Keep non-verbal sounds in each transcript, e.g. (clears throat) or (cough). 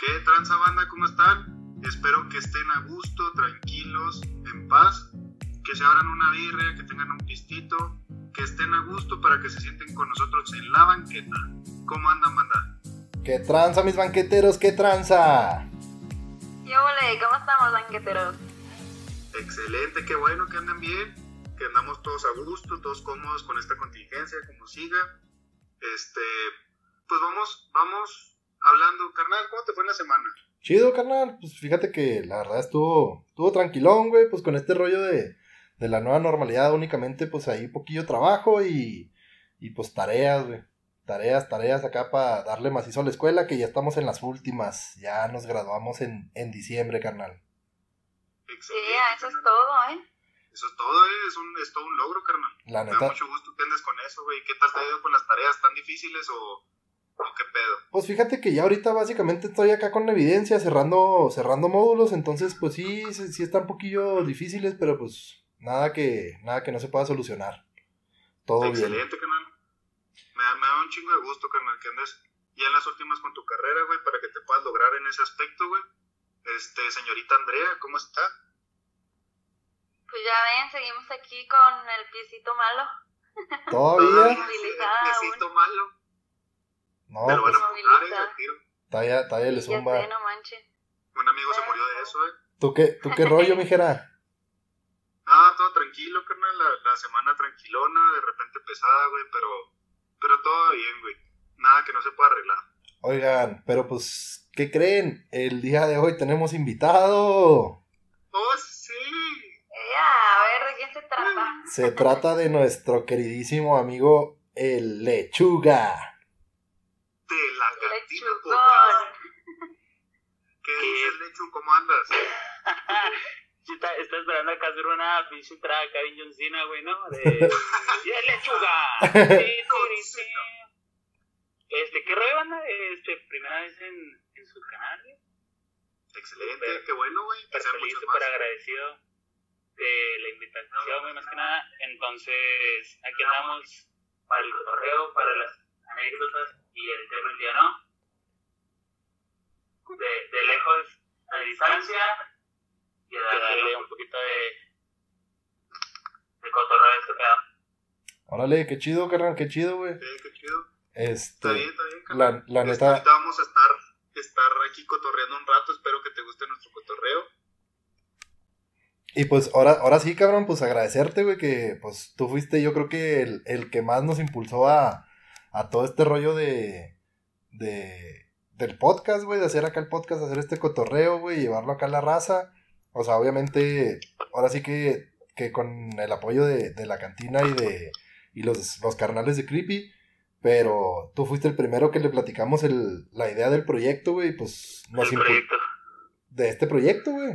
¿Qué tranza banda? ¿Cómo están? Espero que estén a gusto, tranquilos, en paz, que se abran una birria, que tengan un pistito, que estén a gusto para que se sienten con nosotros en la banqueta. ¿Cómo andan, banda? ¿Qué tranza, mis banqueteros? ¿Qué tranza? Yo, ole, ¿cómo estamos, banqueteros? Excelente, qué bueno que anden bien, que andamos todos a gusto, todos cómodos con esta contingencia, como siga. Este, pues vamos, vamos hablando, carnal, ¿cómo te fue en la semana? Chido, carnal. Pues fíjate que la verdad estuvo, estuvo tranquilón, güey, pues con este rollo de, de la nueva normalidad únicamente, pues ahí poquillo trabajo y, y pues tareas, güey. Tareas, tareas acá para darle macizo a la escuela, que ya estamos en las últimas. Ya nos graduamos en, en diciembre, carnal. Excelente. Sí, eso es todo, ¿eh? Eso es todo, ¿eh? es, un, es todo un logro, carnal. La Me da neta, mucho gusto que andes con eso, güey. ¿Qué tal te ha ido con las tareas? ¿Tan difíciles o qué pedo? pues fíjate que ya ahorita básicamente estoy acá con la evidencia, cerrando, cerrando módulos, entonces pues sí, sí, sí están un poquillo difíciles, pero pues nada que, nada que no se pueda solucionar. Todo bien. Excelente, carnal. Me da, me da un chingo de gusto, carnal, que andes ya en las últimas con tu carrera, güey, para que te puedas lograr en ese aspecto, güey. Este, señorita Andrea, ¿cómo está? Pues ya ven, seguimos aquí con el piecito malo. Todavía, Movilizada Necesito malo. No, Te lo van a tiro. todavía le Ya sé, zumba. no manches. Un amigo se murió de eso, eh. ¿Tú qué, tú qué (laughs) rollo, mijera? Ah, todo tranquilo, carnal. La, la semana tranquilona, de repente pesada, güey, pero, pero todo bien, güey. Nada que no se pueda arreglar. Oigan, pero pues, ¿qué creen? El día de hoy tenemos invitado. ¡Oh, sí! Ya, a ver, ¿de quién se trata? Se trata de nuestro queridísimo amigo el Lechuga. La Lechugón. podcast. (laughs) ¿Qué dices, Lechu? ¿Cómo andas? (laughs) Está, esperando acá hacer una pinche de John Cena, güey, ¿no? De... (laughs) ¡Ya lechuga! Sí, sí, sí. Este, ¿qué rollo, banda? Este, primera vez en, en su canal, güey. Excelente, Súper. qué bueno, güey. Que sean feliz, súper agradecido de la invitación, güey, más que nada. Entonces, aquí andamos para el cotorreo, para las anécdotas y el tema del día, ¿no? De, de lejos, a distancia, y a darle un poquito de, de cotorreo a este pedo. Órale, qué chido, carnal, qué chido, güey. Sí, qué chido. Está bien, Este, está bien, carnal. la, la Este, neta, ahorita vamos a estar, estar aquí cotorreando un rato. Espero que te guste nuestro cotorreo. y pues ahora, ahora sí, cabrón, pues agradecerte, güey, que pues tú fuiste, yo creo que el, el que más nos impulsó a, a todo este rollo de, de, del podcast, güey, de hacer acá el podcast, hacer este cotorreo, güey, llevarlo acá a la raza. O sea, obviamente, ahora sí que, que con el apoyo de, de la cantina y de y los, los carnales de Creepy, pero tú fuiste el primero que le platicamos el, la idea del proyecto, güey, pues nos proyecto. de este proyecto, güey.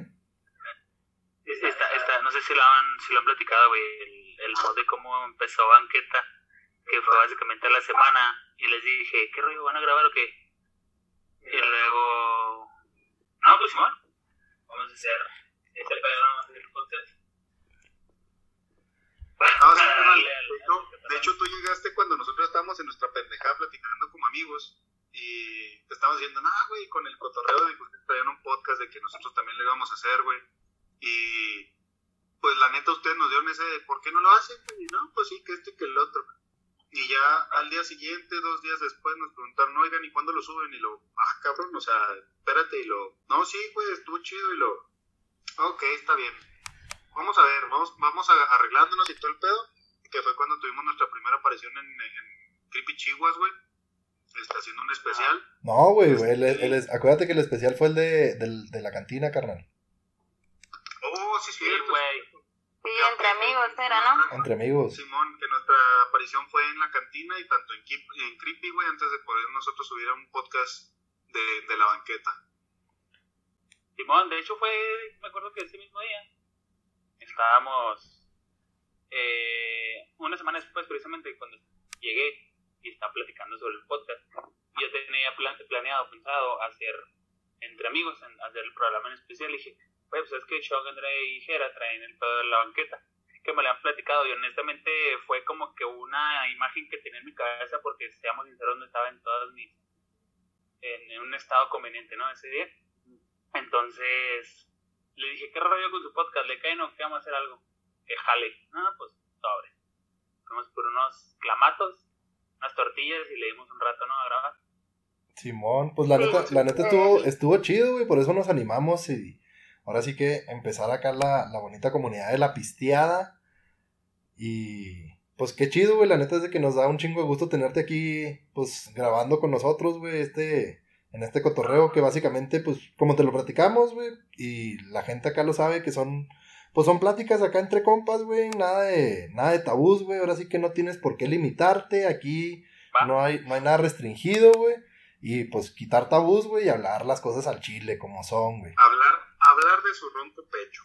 Está, está, no sé si lo han, si lo han platicado, güey, el, el mod de cómo empezó Banqueta, que fue básicamente a la semana, y les dije, ¿qué rollo van a grabar o qué? Y luego, no, pues Simón, vamos a hacer, este vamos a hacer el podcast. No, sí, al- De hecho, de hecho, tú llegaste cuando nosotros estábamos en nuestra pendejada platicando como amigos y te estábamos diciendo, nah, güey, con el cotorreo de que ustedes traían un podcast de que nosotros también lo íbamos a hacer, güey. Y pues la neta ustedes nos dieron ese, de, ¿por qué no lo hacen? Y no, pues sí, que este y que el otro. Ya al día siguiente, dos días después, nos preguntaron, oigan, ¿y cuándo lo suben? Y lo, ah, cabrón, o sea, espérate, y lo, no, sí, güey, estuvo chido, y lo, ok, está bien. Vamos a ver, vamos, vamos a- arreglándonos y todo el pedo, que fue cuando tuvimos nuestra primera aparición en, en Creepy Chihuas, güey. Está haciendo un especial. No, güey, güey, el- el es- acuérdate que el especial fue el de, del- de la cantina, carnal. Oh, sí, Sí, güey, Sí, entre amigos era, ¿no? Entre amigos. Simón, que nuestra aparición fue en la cantina y tanto en, en Creepy, güey, antes de poder nosotros subir a un podcast de, de la banqueta. Simón, de hecho fue, me acuerdo que ese mismo día estábamos eh, una semana después, precisamente cuando llegué y estaba platicando sobre el podcast. Yo tenía plan- planeado, pensado hacer entre amigos, en hacer el programa en especial. Y dije, pues es que Shock, Andre y Jera traen el pedo de la banqueta. Que me lo han platicado y honestamente fue como que una imagen que tenía en mi cabeza porque, seamos sinceros, no estaba en todas mis en, en un estado conveniente, ¿no? Ese día. Entonces, le dije, ¿qué rollo con su podcast? ¿Le cae no? ¿Qué vamos a hacer algo? Que jale. No, pues, sobre. Fuimos por unos clamatos, unas tortillas y le dimos un rato, ¿no? A grabar. Simón, pues la Sí, neta, la neta estuvo, estuvo chido, güey, por eso nos animamos y ahora sí que empezar acá la, la bonita comunidad de la pisteada. Y pues qué chido, güey, la neta es de que nos da un chingo de gusto tenerte aquí, pues grabando con nosotros, güey, este, en este cotorreo que básicamente, pues, como te lo platicamos, güey, y la gente acá lo sabe que son, pues son pláticas acá entre compas, güey, nada de, nada de tabús, güey, ahora sí que no tienes por qué limitarte, aquí no hay, no hay nada restringido, güey. Y pues quitar tabús, güey, y hablar las cosas al chile como son, güey. Hablar, hablar de su ronco pecho.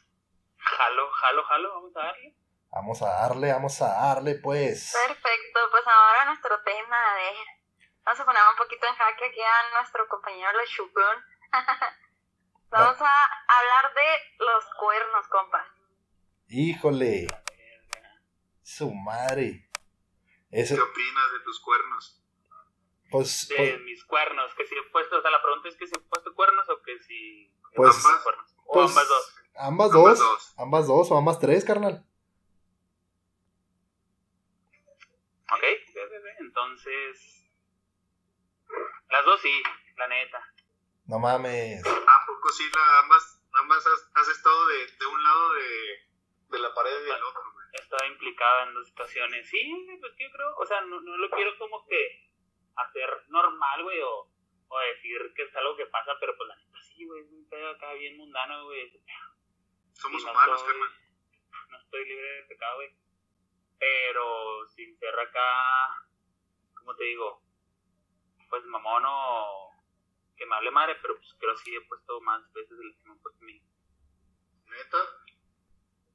Jalo, jalo, jalo, vamos a darle. Vamos a darle, vamos a darle, pues. Perfecto, pues ahora nuestro tema, a ver. Vamos a poner un poquito en jaque aquí a nuestro compañero Le Chupón. (laughs) Vamos a hablar de los cuernos, compas. Híjole, su madre. Ese, ¿Qué opinas de tus cuernos? pues, De pues, mis cuernos, que si he puesto, o sea, la pregunta es que si he puesto cuernos o que si... Pues- cuernos. O pues, ambas dos. ambas Ambas dos, dos. ambas dos o ambas tres, carnal. ¿Ok? Entonces... Las dos sí, la neta. No mames. ¿A poco sí la, ambas, ambas has, has estado de, de un lado de, de la pared y del otro, estado implicado en dos situaciones. Sí, pues yo creo, o sea, no, no lo quiero como que hacer normal, güey, o, o decir que es algo que pasa, pero pues la güey, es un pedo acá bien mundano, güey. Somos no humanos, estoy- carnal. No estoy libre de pecado, güey. Pero sin ser acá, ¿cómo te digo? Pues mamón o que me hable madre, pero pues creo sí he puesto más veces de las que me han puesto a mí. ¿Neta?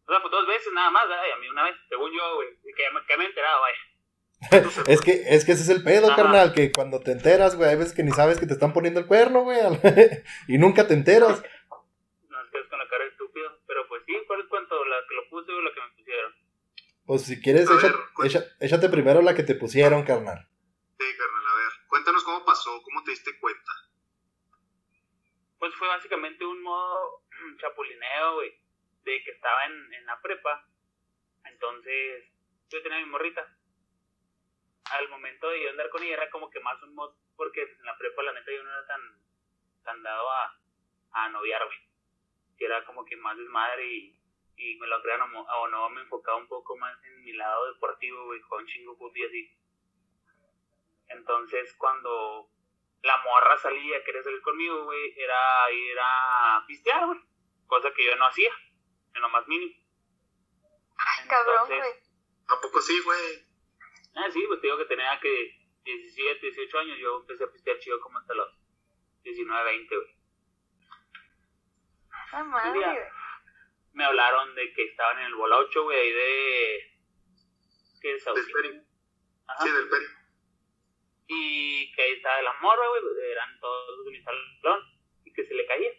O sea, pues dos veces nada más, y a mí una vez, según yo, güey, que, que me he enterado, vaya. (laughs) Es que, es que ese es el pedo, Ajá. carnal, que cuando te enteras, güey, hay veces que ni sabes que te están poniendo el cuerno, güey, (laughs) y nunca te enteras. Nos quedas con la cara de estúpido. Pero pues sí, ¿cuál es cuánto? ¿La que lo puse o la que me pusieron? Pues si quieres, ver, echa- échate primero la que te pusieron, carnal. Sí, carnal, a ver. Cuéntanos cómo pasó, cómo te diste cuenta. Pues fue básicamente un modo (clears throat) chapulineo, güey, de que estaba en, en la prepa. Entonces, yo tenía mi morrita. Al momento de yo andar con ella era como que más un mod, porque en la prepa la neta yo no era tan, tan dado a, a noviar, güey. Que era como que más desmadre y, y me lo crean o, no, me enfocaba un poco más en mi lado deportivo, güey, con chingo y así. Entonces, cuando la morra salía, quería salir conmigo, güey, era ir a pistear, güey. Cosa que yo no hacía, en lo más mínimo. Ay, cabrón, güey. ¿A poco sí, güey? Ah, sí, pues te digo que tenía que 17, 18 años, yo empecé a pistear chido como hasta los 19, 20, güey. Ay, madre, día. Me hablaron de que estaban en el bola 8, güey, ahí de... ¿Qué es? Del? Peri. Ajá. Sí, del Peri. Y que ahí estaba la morra, güey, eran todos de mi salón, y que se le caía.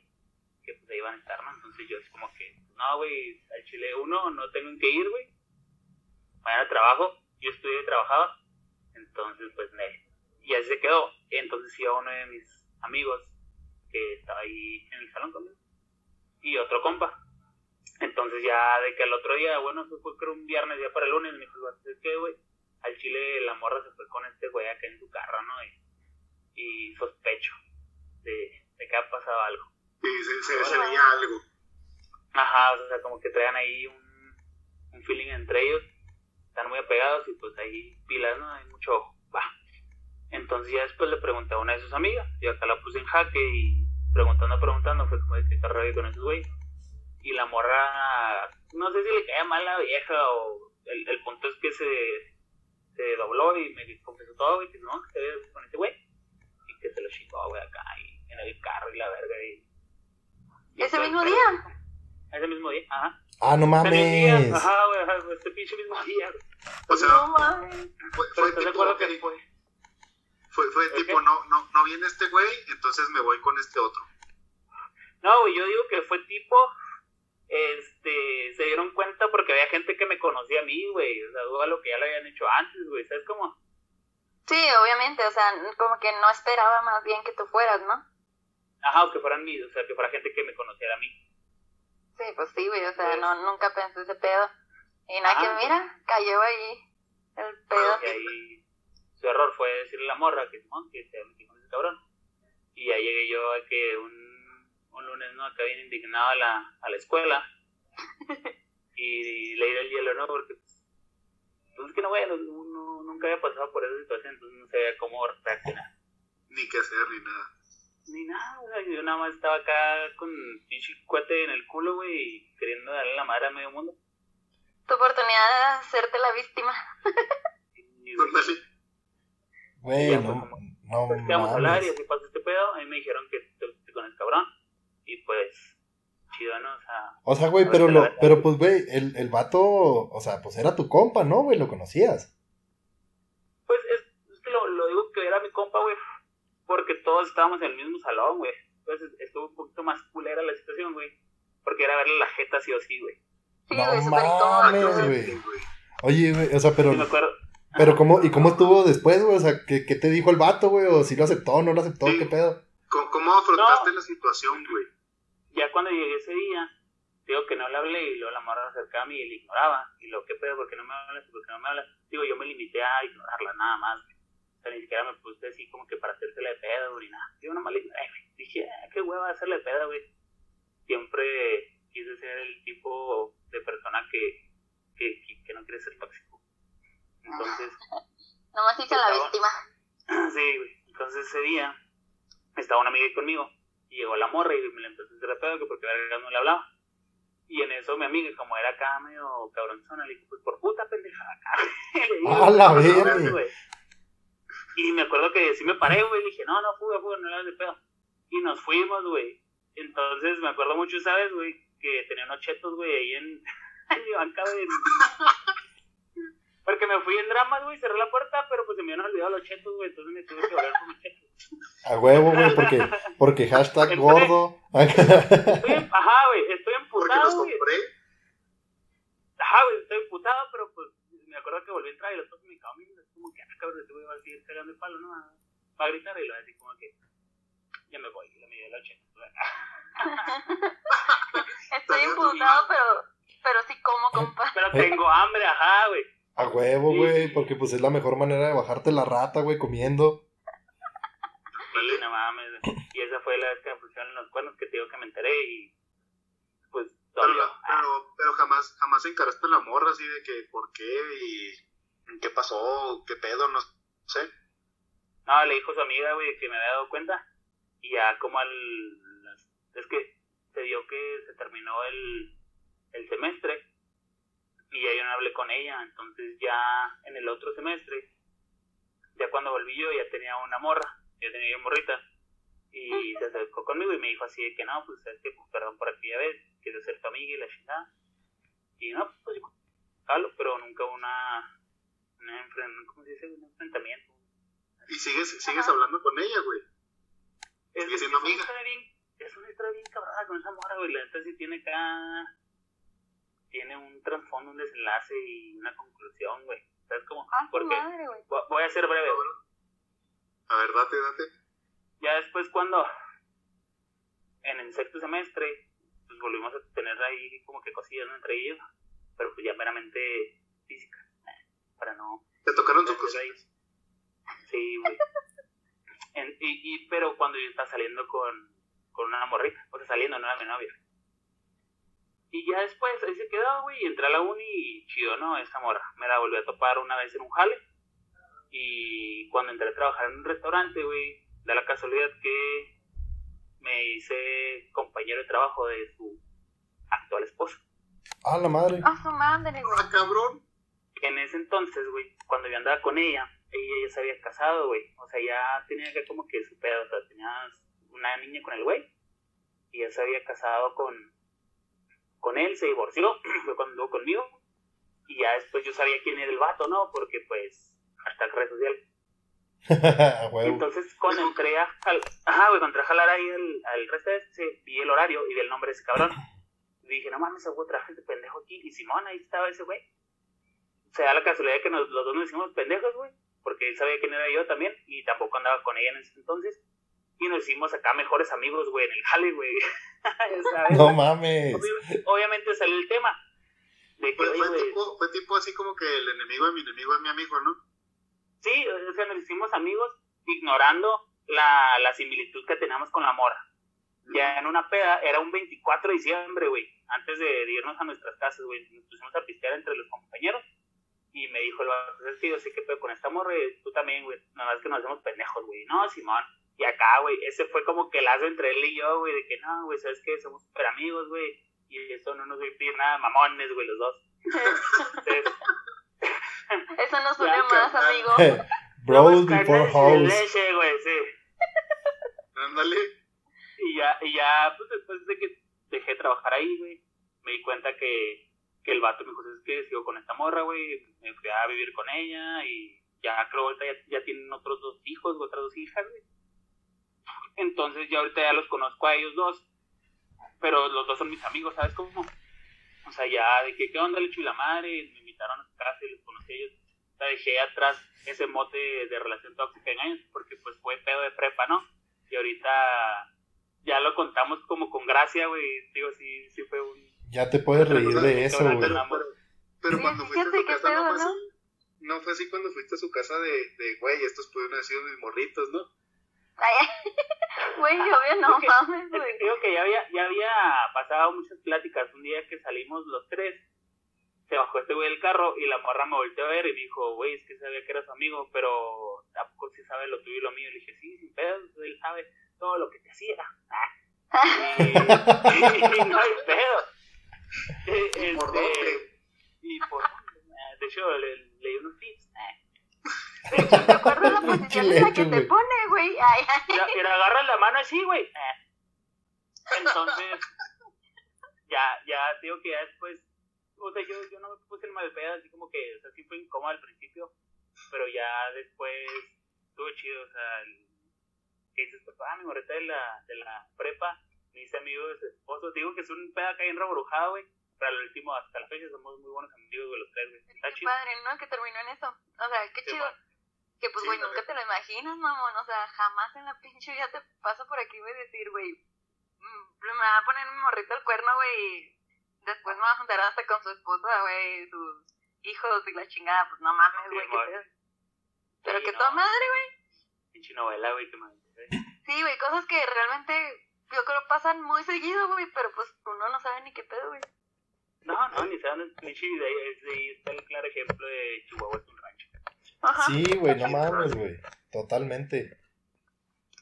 Que pues ahí iban a estar, ¿no? Entonces yo así como que, no, güey, al Chile uno, no tengo en qué ir, güey. Mañana trabajo, yo estudié y trabajaba. Entonces, pues, ne. Y así se quedó. Entonces iba uno de mis amigos que estaba ahí en el salón conmigo. Y otro compa. Entonces ya de que al otro día, bueno, eso fue creo un viernes, ya para el lunes, me dijo, ¿sabes qué, güey? Al Chile la morra se fue con este güey acá en su carro, ¿no? Y, y sospecho de, de que ha pasado algo. Sí, se, se, se Órale. veía algo. Ajá, o sea, como que traían ahí un, un feeling entre ellos. Están muy apegados y pues ahí pilas, ¿no? Hay mucho ojo. Va. Entonces ya después le pregunté a una de sus amigas. Y acá la puse en jaque y preguntando, preguntando, fue como de que carrera con esos güeyes. Y la morra, no sé si le caía mal la vieja o el, el punto es que se, se dobló y me confesó todo, güey, que no, que se con ese güey. Y que se lo chingó, güey, acá y en el carro y la verga. Y, y ¿Ese mismo día? Ese mismo día, ajá. Ah, no día, mames. Ajá, güey, ajá, este pinche mismo día. güey. O sea, No mames. fue, Pero fue de tipo, acuerdo que fue. fue, fue ¿El tipo qué? no, no, no viene este güey, entonces me voy con este otro. No, güey, yo digo que fue tipo, este, se dieron cuenta porque había gente que me conocía a mí, güey, o sea, duda lo que ya lo habían hecho antes, güey, ¿sabes cómo? Sí, obviamente, o sea, como que no esperaba más bien que tú fueras, ¿no? Ajá, o que fueran mí, o sea, que fuera gente que me conociera a mí. Sí, pues sí, güey, o sea, no, nunca pensé ese pedo. Y nada, que mira, cayó ahí el pedo. Y ahí su error fue decirle a la morra que, no, que se metí con ese cabrón. Y ya llegué yo a que un, un lunes, ¿no? Acá bien indignado a la, a la escuela. (laughs) y, le di el hielo, ¿no? Porque, pues, es que no, güey, no, no, nunca había pasado por esa situación, entonces no sabía cómo reaccionar. Ni qué hacer, ni nada. Ni nada, o sea, yo nada más estaba acá con pinche cuete en el culo, güey, y queriendo darle la madre a medio mundo. Tu oportunidad de hacerte la víctima. Güey, Pues, sí. Güey, ya no, como, no pues, ¿qué vamos a hablar? Y así pasó este pedo. A mí me dijeron que te con el cabrón. Y pues, chido, ¿no? O sea, O sea, güey, pero, lo, pero pues, güey, el, el vato, o sea, pues era tu compa, ¿no, güey? Lo conocías. pues es, es que lo, lo digo que era mi compa, güey. Porque todos estábamos en el mismo salón, güey. Entonces estuvo un poquito más culera la situación, güey. Porque era verle la jeta sí o sí, güey. Sí, No güey, mames, güey. Sí. Oye, güey, o sea, pero, Sí, me acuerdo. pero ¿cómo, ¿y cómo estuvo después, güey? O sea, ¿qué, qué te dijo el vato, güey? ¿O si lo aceptó, no lo aceptó? Sí. ¿Qué pedo? ¿Cómo, cómo afrontaste No. la situación, güey? Ya cuando llegué ese día, digo que no le hablé y luego la morra se acercaba a mí y le ignoraba. Y lo, ¿qué pedo? ¿Por qué no me hablas? ¿Por qué no me hablas? Digo, yo me limité a ignorarla nada más, güey. Sea, ni siquiera me puse así como que para hacérsela de pedo, güey, ni nada. Yo nomás le. Dije, ah, qué hueva hacerle de pedo, güey. Siempre quise ser el tipo de persona que, que, que, que no quiere ser tóxico. Entonces, (laughs) Nomás hice la víctima. (laughs) Sí, güey. Entonces ese día estaba una amiga ahí conmigo y llegó la morra y me la empezó a hacer de pedo que porque verga no le hablaba. Y en eso mi amiga, como era acá medio cabronzona, le dijo, pues por puta pendeja acá. (laughs) ¡A la "No, no, verga! No, güey". Y me acuerdo que sí me paré, güey, y dije, no, no, fuga, fuga, no le hagas de pedo. Y nos fuimos, güey. Entonces me acuerdo mucho, ¿sabes, güey? Que tenía unos chetos, güey, ahí en, (laughs) en mi banca, güey. Porque me fui en dramas, güey, cerré la puerta, pero pues se me habían olvidado los chetos, güey, entonces me tuve que volver con mis chetos. A huevo, güey, porque, porque hashtag gordo. Estoy, en- ajá, güey, estoy emputado, los güey. compré. Ajá, güey, estoy emputado, pero pues me acuerdo que volví a entrar y los dos me así como que, ah, cabrón, este güey va a seguir cagando el palo, ¿no? Va a gritar y lo va a decir como que, ya me voy, y le me dio la chetos, (laughs) güey. Estoy imputado, pero, pero sí como, compa. (laughs) Pero tengo hambre, ajá, güey. A huevo, güey, porque pues es la mejor manera de bajarte la rata, güey, comiendo. Sí, no mames. güey. Y esa fue la vez que me pusieron los cuernos que te digo que me enteré y pues Pero, la- pero, pero jamás, jamás encaraste a la morra así de que por qué y qué pasó, qué pedo, no sé. No, le dijo su amiga, güey, que me había dado cuenta. Y ya como al... Es que se dio que se terminó el, el semestre y ya yo no hablé con ella. Entonces ya en el otro semestre, ya cuando volví yo, ya tenía una morra, ya tenía yo morrita. Y se acercó conmigo y me dijo así de que no, pues es que pues, perdón por aquella vez, quiero ser tu amiga y la chingada. Y no, pues jalo, pero nunca una, una enfren- ¿cómo se dice? un enfrentamiento. Y sigues, sigues Ajá. hablando con ella, güey. Es, Sigue es siendo una amiga. historia bien, es una historia bien cabrona con esa morra, güey. La neta sí tiene acá. Tiene un trasfondo, un desenlace y una conclusión, güey. ¿Sabes cómo? Ah, Porque madre, güey. vo- voy a ser breve. güey. A ver, date, date. Ya después, cuando. En el sexto semestre, pues volvimos a tener ahí como que cosillas ¿no? entre ellos. Pero pues ya meramente física. Para no. Te tocaron a cosas. Sí, güey. En- y, y, pero cuando yo estaba saliendo con, con una morrita, o sea, saliendo, no era mi novia. Y ya después ahí se quedó, güey, y entré a la uni y chido, ¿no? Esa morra. Me la volví a topar una vez en un jale. Y cuando entré a trabajar en un restaurante, güey, da la casualidad que me hice compañero de trabajo de su actual esposo. A la madre. Ah, su madre, güey. Ah, cabrón. En ese entonces, güey, cuando yo andaba con ella, ella ya se había casado, güey. O sea, ya tenía que como que su pedo, o sea, tenía una niña con el güey. Y ya se había casado con, con él, se divorció, (clears throat) fue cuando anduvo conmigo. Y ya después yo sabía quién era el vato, ¿no? Porque pues, hashtag red social. (laughs) Huevo. entonces cuando entré a, jal- ajá, güey, cuando entré a jalar ahí al, al resto de ese, vi el horario y vi el nombre de ese cabrón. Y (clears throat) dije, no mames, ese güey traje de pendejo aquí. Y Simón, ahí estaba ese güey. O sea, da la casualidad que nos, los dos nos hicimos pendejos, güey. porque él sabía quién era yo también y tampoco andaba con ella en ese entonces. Y nos hicimos acá mejores amigos, güey, en el jale, güey. (laughs) No mames. Obvi- Obviamente salió el tema. De que, Fue, oye, fue, tipo, fue tipo así como que el enemigo de mi enemigo es mi amigo, ¿no? Sí, o sea, nos hicimos amigos ignorando la, la similitud que teníamos con la mora. Ya en una peda, era un 24 de diciembre, güey, antes de, de irnos a nuestras casas, güey, nos pusimos a pistear entre los compañeros y me dijo el vato, "Pues es que yo sé que pedo con esta morra y tú también, güey, nada más que nos hacemos pendejos, güey, no, Simón. Y acá, güey, ese fue como que el lazo entre él y yo, güey, de que no, güey, ¿sabes qué? Somos super amigos, güey, y eso no nos va a impedir nada, mamones, güey, los dos. Entonces, (laughs) Eso nos une más, amigo. (laughs) Bros before hoes. leche, güey, sí. Ándale. Y ya, y ya, pues después de que dejé de trabajar ahí, güey, me di cuenta que, que el vato me dijo, es que sigo con esta morra, güey, me fui a vivir con ella y ya creo ahorita ya, ya tienen otros dos hijos, otras dos hijas, güey. Entonces ya ahorita ya los conozco a ellos dos, pero los dos son mis amigos, ¿sabes cómo? O sea, ya de que, ¿qué onda, le y la madre? Me invitaron a su casa y los conocí a ellos. O sea, dejé atrás ese mote de relación tóxica en años, porque pues fue pedo de prepa, ¿no? Y ahorita ya lo contamos como con gracia, güey. Digo, sí, sí fue un... Ya te puedes reír de eso, güey. Pero, pero, pero Sí, cuando fuiste a su casa, pedo, no fue ¿no? así. No fue así cuando fuiste a su casa de, de güey, estos pudieron haber sido mis morritos, ¿no? (laughs) Güey, obvio no Es que- mames, güey. digo que ya había, ya había pasado muchas pláticas. Un día que salimos los tres, se bajó este güey del carro y la morra me volteó a ver y me dijo, güey, es que sabía que era su amigo, pero tampoco sí sabe lo tuyo y lo mío. Le dije, sí, sin pedos, él sabe todo lo que te hacía. (laughs) Y, y no hay pedo. Eh, ¿Por este, dónde? y por eh, de hecho le, le di unos tips. eh. ¿Te acuerdas la (laughs) posición en la que te pone, güey? Ay, ay. Mira, mira, agarra la mano así, güey. Eh. Entonces, ya, ya, digo que ya después, o sea, yo, yo no me puse en mal pedo, así como que, o sea, sí fue incómodo al principio, pero ya después estuvo chido, o sea, el, que dices, pues, ah, mi morrita de la, de la prepa, me hice amigo de su esposo, te digo que es un pedo acá bien reborujado, güey, pero al último, hasta la fecha, somos muy buenos amigos, güey, los tres, güey, está Qué chido. padre, ¿no? Que terminó en eso. O sea, qué Sí, chido. Que pues, Sí, güey, nunca te lo imaginas, mamón. O sea, jamás en la pinche vida te pasa por aquí, güey, decir, güey, mm, me va a poner mi morrito al cuerno, güey. Después me va a juntar hasta con su esposa, güey, sus hijos y la chingada. Pues no mames, Sí, güey, qué amor. pedo. Pero Sí, que no. toda madre, güey. Pinche novela, güey, me aventé. Sí, güey, cosas que realmente yo creo pasan muy seguido, güey, pero pues uno no sabe ni qué pedo, güey. No, no, ni saben, pinche de ahí, es de ahí está el claro ejemplo de Chihuahua es un rancho. Ajá. Sí, güey, no mames, güey. Totalmente.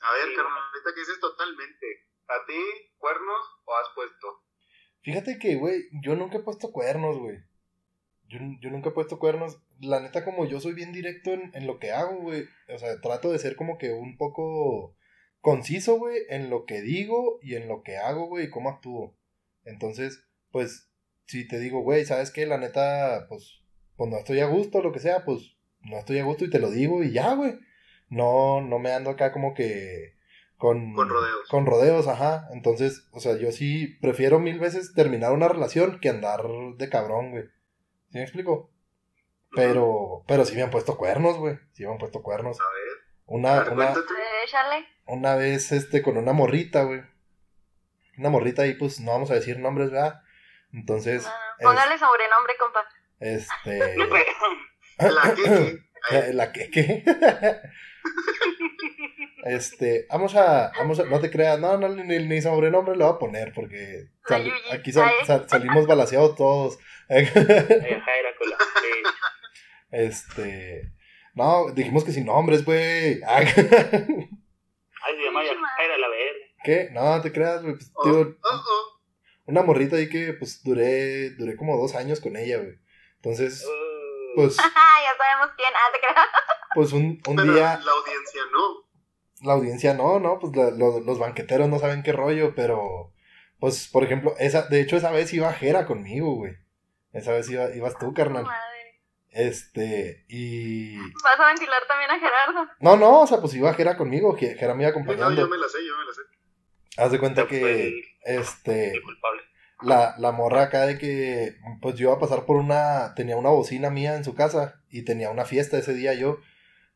A ver, Sí, carnal, ahorita que dices totalmente. ¿A ti, cuernos o has puesto? Fíjate que, güey, yo nunca he puesto cuernos, güey. Yo, yo nunca he puesto cuernos. La neta, como yo soy bien directo en, en lo que hago, güey. O sea, trato de ser como que un poco conciso, güey, en lo que digo y en lo que hago, güey, y cómo actúo. Entonces, pues, si te digo, güey, ¿sabes qué? La neta, pues, pues no estoy a gusto, lo que sea, pues, no estoy a gusto y te lo digo y ya, güey. No, no me ando acá como que con... Con rodeos. Con rodeos, ajá. Entonces, o sea, yo sí prefiero mil veces terminar una relación que andar de cabrón, güey. ¿Sí me explico? Pero, pero sí me han puesto cuernos, güey. Sí me han puesto cuernos. A ver, a Una, ver, una, cuéntate. Échale. una vez, este, con una morrita, güey. Una morrita ahí, pues, no vamos a decir nombres, ¿verdad? Entonces, No, Póngale sobrenombre, compa. es- este... (laughs) La que, (laughs) La que, ¿qué? (laughs) este, vamos a, vamos a, no te creas, no, no, ni, ni sobrenombre le voy a poner porque aquí sal- Ay. sal- salimos balaseados todos. Este, no, dijimos que sin nombres, güey. Ay, se llama Pinche madre. Jaira la verga. ¿Qué? No, te creas, güey. pues, Oh, oh, oh. una morrita ahí que, pues, duré, duré como dos años con ella, güey. Entonces, Uh, pues, (laughs) ya sabemos quién. Ah, te creas. pues un, un Pero día... la audiencia no. la audiencia no, no, pues la- lo- los banqueteros no saben qué rollo, pero pues por ejemplo, esa, de hecho esa vez iba Jera conmigo, güey. Esa vez iba, ibas tú, carnal. Este, y... Vas a ventilar también a Gerardo. No, no, o sea, pues iba Jera conmigo, Jera me iba Sí, no, yo acompañando. me la sé, yo me la sé. Haz de cuenta fue que, el, este, el culpable. la, la morra acá de que, pues yo iba a pasar por una, tenía una bocina mía en su casa y tenía una fiesta ese día yo.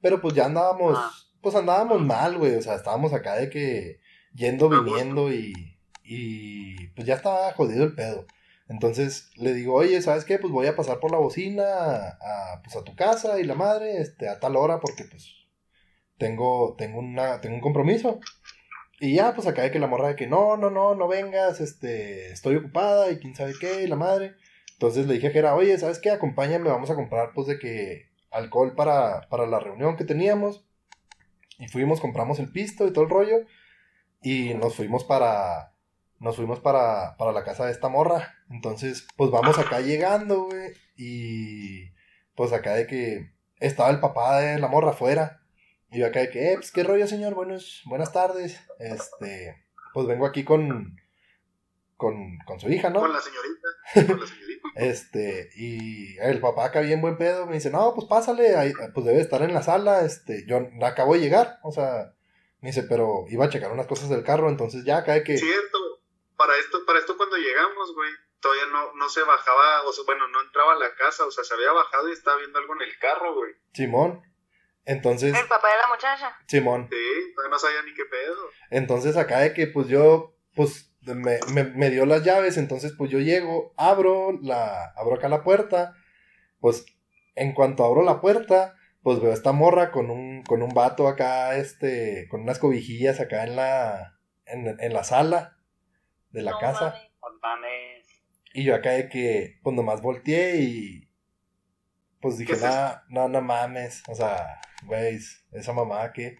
Pero pues ya andábamos, Ah. pues andábamos mal, güey. O sea, estábamos acá de que yendo, viniendo y, y pues ya estaba jodido el pedo. Entonces le digo, oye, ¿sabes qué? Pues voy a pasar por la bocina a, pues a tu casa y la madre, este, a tal hora porque pues tengo, tengo una, tengo un compromiso. Y ya, pues acá de que la morra de que no, no, no, no vengas, este, estoy ocupada y quién sabe qué, y la madre. Entonces le dije a Jera, oye, ¿sabes qué? Acompáñame, vamos a comprar, pues, de que alcohol para, para la reunión que teníamos. Y fuimos, compramos el pisto y todo el rollo. Y nos fuimos para, nos fuimos para, para la casa de esta morra. Entonces, pues vamos acá llegando, güey. Y pues acá de que estaba el papá de la morra afuera. Y yo acá de que, eh, pues qué rollo, señor, Buenos, buenas tardes. Este, pues vengo aquí con, con, con su hija, ¿no? Con la señorita. Con la señorita. (laughs) Este, y el papá acá bien buen pedo me dice, no, pues pásale, ahí, pues debe estar en la sala, este, yo acabo de llegar, o sea, me dice, pero iba a checar unas cosas del carro, entonces ya acá de que, Cierto. Para esto, para esto cuando llegamos, güey, todavía no, no se bajaba, o sea, bueno, no entraba a la casa, o sea, se había bajado y estaba viendo algo en el carro, güey. Simón, entonces, El papá de la muchacha. Simón, Sí, todavía no sabía ni qué pedo. entonces acá de que, pues yo, pues, me, me, me dio las llaves, entonces, pues yo llego, abro la, abro acá la puerta, pues, en cuanto abro la puerta, pues veo a esta morra con un, con un vato acá, este, con unas cobijillas acá en la, en, en la sala de la No casa. mames. No mames. Y yo acá de que, pues nomás volteé y, pues dije, ¿Qué es nada, no, no mames, o sea, güey, esa mamá que...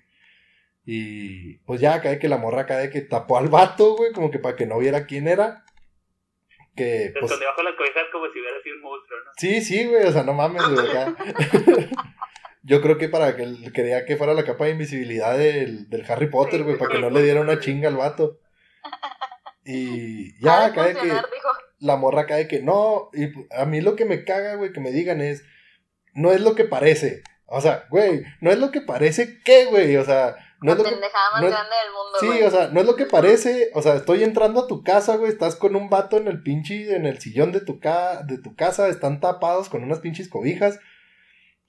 Y pues ya acá de que la morra acá de que tapó al vato, güey, como que para que no viera quién era. Que, Se pues, escondió bajo las cobijas como si hubiera sido un monstruo, ¿no? Sí, sí, güey, o sea, no mames, güey, acá. (laughs) Yo creo que para que él quería que fuera la capa de invisibilidad del, del Harry Potter, güey, para que no le diera una chinga al vato. Y (laughs) ya acá de que dijo. la morra acá de que no, y a mí lo que me caga, güey, que me digan es, no es lo que parece. O sea, güey, no es lo que parece qué, güey, o sea, no es lo que... más no es- grande del mundo, Sí, o sea, no es lo que parece, o sea, estoy entrando a tu casa, güey, estás con un vato en el pinche, en el sillón de tu, ca de tu casa, están tapados con unas pinches cobijas.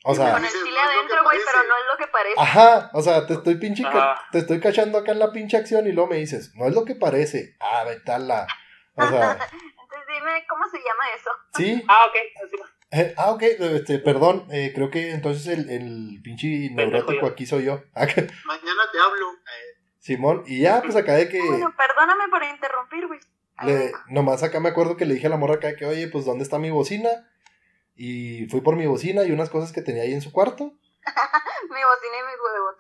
O sea, Con el chile adentro, güey, pero no es lo que parece. ajá, o sea, te estoy pinche, te estoy cachando acá en la pinche acción y luego me dices, no es lo que parece. Ah, vete a la, o sea, (laughs) Entonces dime, ¿cómo se llama eso? sí, (laughs) Ah, ok. Así va. Eh, ah, ok, este, perdón, eh, creo que entonces el, el pinche neurótico aquí soy yo. (laughs) Mañana te hablo. Simón, y ya, pues acá de que... Bueno, perdóname por interrumpir, güey. Le, vengo. nomás acá me acuerdo que le dije a la morra acá que, oye, pues, ¿dónde está mi bocina? Y fui por mi bocina y unas cosas que tenía ahí en su cuarto. (laughs) Mi bocina y mis huevos.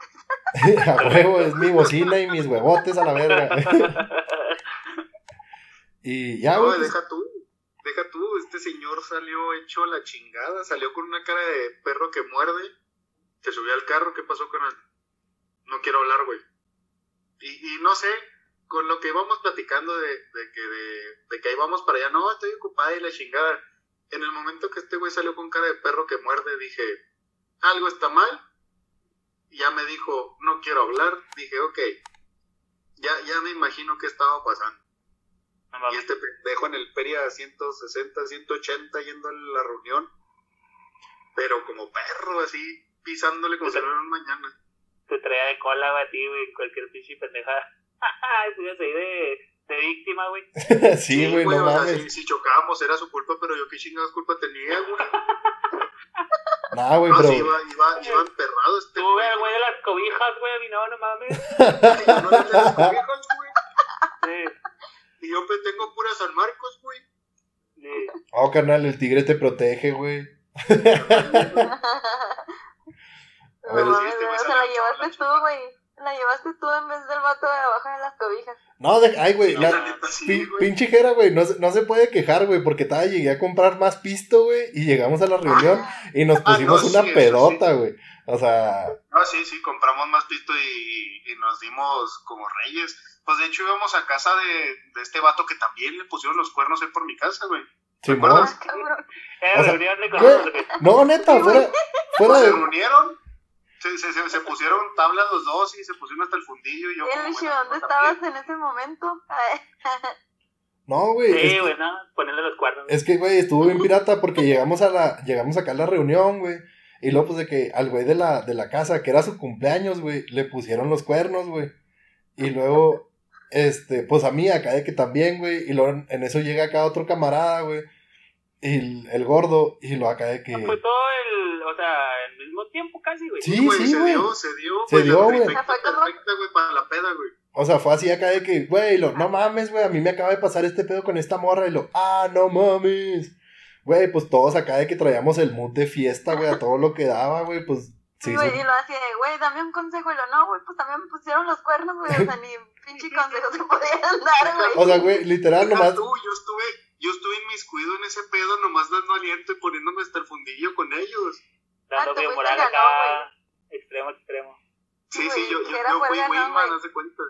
(laughs) a huevo, es mi bocina y mis huevotes a la verga. (laughs) y ya, no, güey, pues, deja tú. Deja tú, este señor salió hecho a la chingada, salió con una cara de perro que muerde, se subió al carro, ¿qué pasó con él? No quiero hablar, güey. Y, y no sé, con lo que íbamos platicando de, de que de, de que ahí vamos para allá, no, estoy ocupada y la chingada. En el momento que este güey salió con cara de perro que muerde, dije, algo está mal. Y ya me dijo, no quiero hablar. Dije, ok, ya, ya me imagino qué estaba pasando. No Y este pendejo en el Peria 160, 180 yendo a la reunión. Pero como perro, así, pisándole como si un mañana. Te traía de cola, a güey, cualquier pinche pendejada. (laughs) Ay, pues ahí de, de víctima, güey. (laughs) sí, güey, no o sea, mames. si, si chocábamos era su culpa, pero yo qué chingados culpa tenía, güey. Nah, güey, No, pero... sí, iba, iba, iba emperrado este Tú, güey, el güey de las cobijas, güey, a mí no, no mames. (laughs) Yo no le tengo cobijas, güey. Sí, Y yo pues, tengo pura San Marcos, güey. sí. Oh, carnal, el tigre te protege, güey. (laughs) No ver, mames, sí, este salió la llevaste tú, güey. La llevaste tú en vez del vato de abajo de las cobijas. No, de- ay, güey, No, la- sí, pinche Jera, güey, no, se- no se puede quejar, güey, porque todavía llegué a comprar más pisto, güey, y llegamos a la reunión y nos Ah, pusimos no, una sí, pedota, güey. O sea, Ah, sí, sí, compramos más pisto y, y nos dimos como reyes. Pues de hecho íbamos a casa de, de este vato que también le pusieron los cuernos ahí por mi casa, güey. Simón. acuerdas? Ah, cabrón. Era O sea, reunión de. No, neta, fuera, fuera Pues se reunieron, se, se, se, se pusieron tablas los dos y se pusieron hasta el fundillo. Y yo, El como, ¿dónde pues, también. estabas en ese momento? (laughs) No, güey. es Sí, que- güey, no, ponerle los cuernos. Es que, güey, estuvo bien pirata porque llegamos a la, llegamos acá a la reunión, güey. Y luego, pues, de que al güey de la, de la casa, que era su cumpleaños, güey, le pusieron los cuernos, güey. Y luego, este, pues a mí acá de que también, güey. Y luego en eso llega acá otro camarada, güey. Y el, el gordo, y lo acá de que. Fue todo el, o sea, mismo tiempo casi, güey. Sí, Sí, güey, sí, se güey. dio, se dio, Se güey, dio, güey. como- perfecta, güey, para la peda, güey. O sea, fue así acá de que, güey, lo, no mames, güey, a mí me acaba de pasar este pedo con esta morra. Y lo, ah, no mames. Güey, pues todos acá de que traíamos el mood de fiesta, güey, a todo lo que daba, güey, pues. (laughs) Sí, Sí, güey, sí. y lo hacía de, güey, dame un consejo. Y lo, no, güey, pues también me pusieron los cuernos, güey. O sea, ni (laughs) pinche consejo se podían dar, güey. O sea, güey, literal, Deja nomás. tú, yo estuve, yo estuve inmiscuido en ese pedo, nomás dando aliento y poniéndome hasta el fundillo con ellos. Dando bien fuiste moral acá, extremo, extremo. Sí, Sí, yo, yo, yo fui muy no, de cuenta.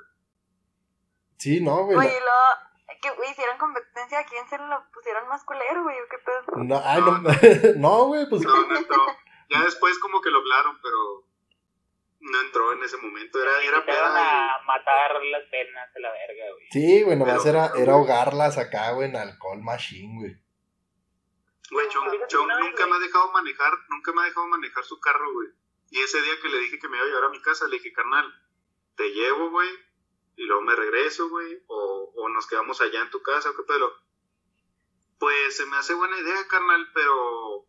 Sí, no, güey. Y luego, que, güey, hicieron competencia. ¿A quién se lo pusieron más culero, güey? ¿O qué pedo? No, ay, no, no, (laughs) güey, pues. No, no entró. Ya después como que lo hablaron, pero no entró en ese momento. Era, era peda. a matar las penas de la verga, güey. Sí, güey, nomás Pero- era, era ahogarlas acá, güey, en alcohol machine, güey. Güey, Chong, nunca me ha dejado manejar, nunca me ha dejado manejar su carro, güey. Y ese día que le dije que me iba a llevar a mi casa, le dije, carnal, te llevo, güey, y luego me regreso, güey, o, o nos quedamos allá en tu casa, o qué pedo. Pues se me hace buena idea, carnal, pero,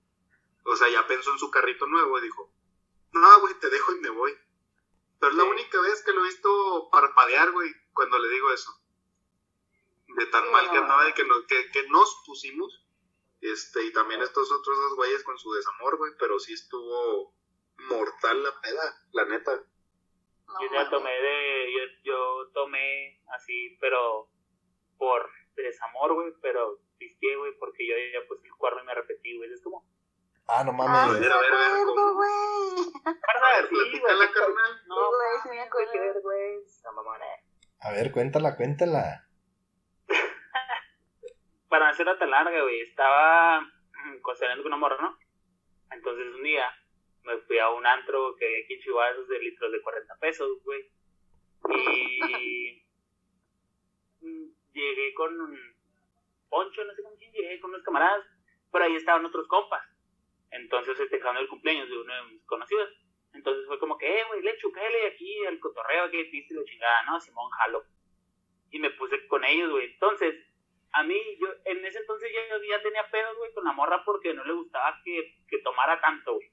o sea, ya pensó en su carrito nuevo y dijo, no, güey, te dejo y me voy. Pero es la única vez que lo he visto parpadear, güey, cuando le digo eso. De tan mal que andaba y que, nos- que, que nos pusimos. Este, y también estos otros dos güeyes con su desamor, güey, pero sí estuvo mortal la peda, la neta. No, Yo ya mames. tomé de, yo, yo tomé así, pero por desamor, güey, pero pisteé, güey, porque yo ya puse el cuerno y me repetí, güey. Es como, Ah, no Ah, mames. sí ver, a ver, a ver, güey. A ver, sí, platícala, güey, carnal. No, Güey, sí me mames, acuerdo. qué vergüenza, mamona. A ver, cuéntala, cuéntala. Para no hacerla tan larga, güey, estaba mm, cocinando con una morra, ¿no? Entonces un día me fui a un antro que hay aquí en Chihuahua, de litros de 40 pesos, güey. Y (laughs) mm, llegué con un Poncho, no sé con quién llegué, con unos camaradas, pero ahí estaban otros compas. Entonces festejando el cumpleaños de uno de mis conocidos. Entonces fue como que, eh, güey, Lechu, cállale aquí al cotorreo, que piste la chingada, ¿no? Simón, jalo. Y me puse con ellos, güey. Entonces, a mí, yo, en ese entonces yo ya tenía pedos, güey, con la morra porque no le gustaba que, que tomara tanto, güey.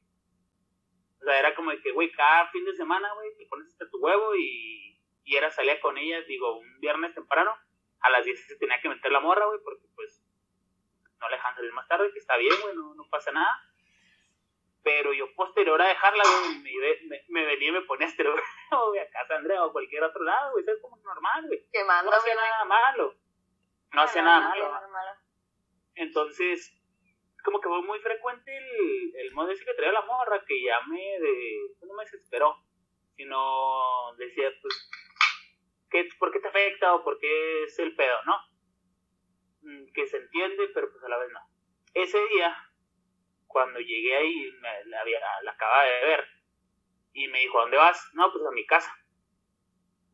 O sea, era como de que, güey, cada fin de semana, güey, te pones hasta tu huevo y, y era salir con ella, digo, un viernes temprano, a las 10 se tenía que meter la morra, güey, porque pues no le dejan salir más tarde, que está bien, güey, no, no pasa nada. Pero yo posterior a dejarla, güey, me, me, me venía y me ponía este, (laughs) güey, a casa Andrea o cualquier otro lado, güey, eso es como normal, güey. Quemando, No hacía nada malo. No hacía nada malo. Entonces, como que fue muy frecuente el, el modo ese que traía la morra, que ya me, de, no me desesperó, sino decía, pues, ¿qué, ¿por qué te afecta o por qué es el pedo, no? Mm, Que se entiende, pero pues a la vez no. Ese día, cuando llegué ahí, me, la, había, la acababa de ver, y me dijo, ¿a dónde vas? No, pues a mi casa.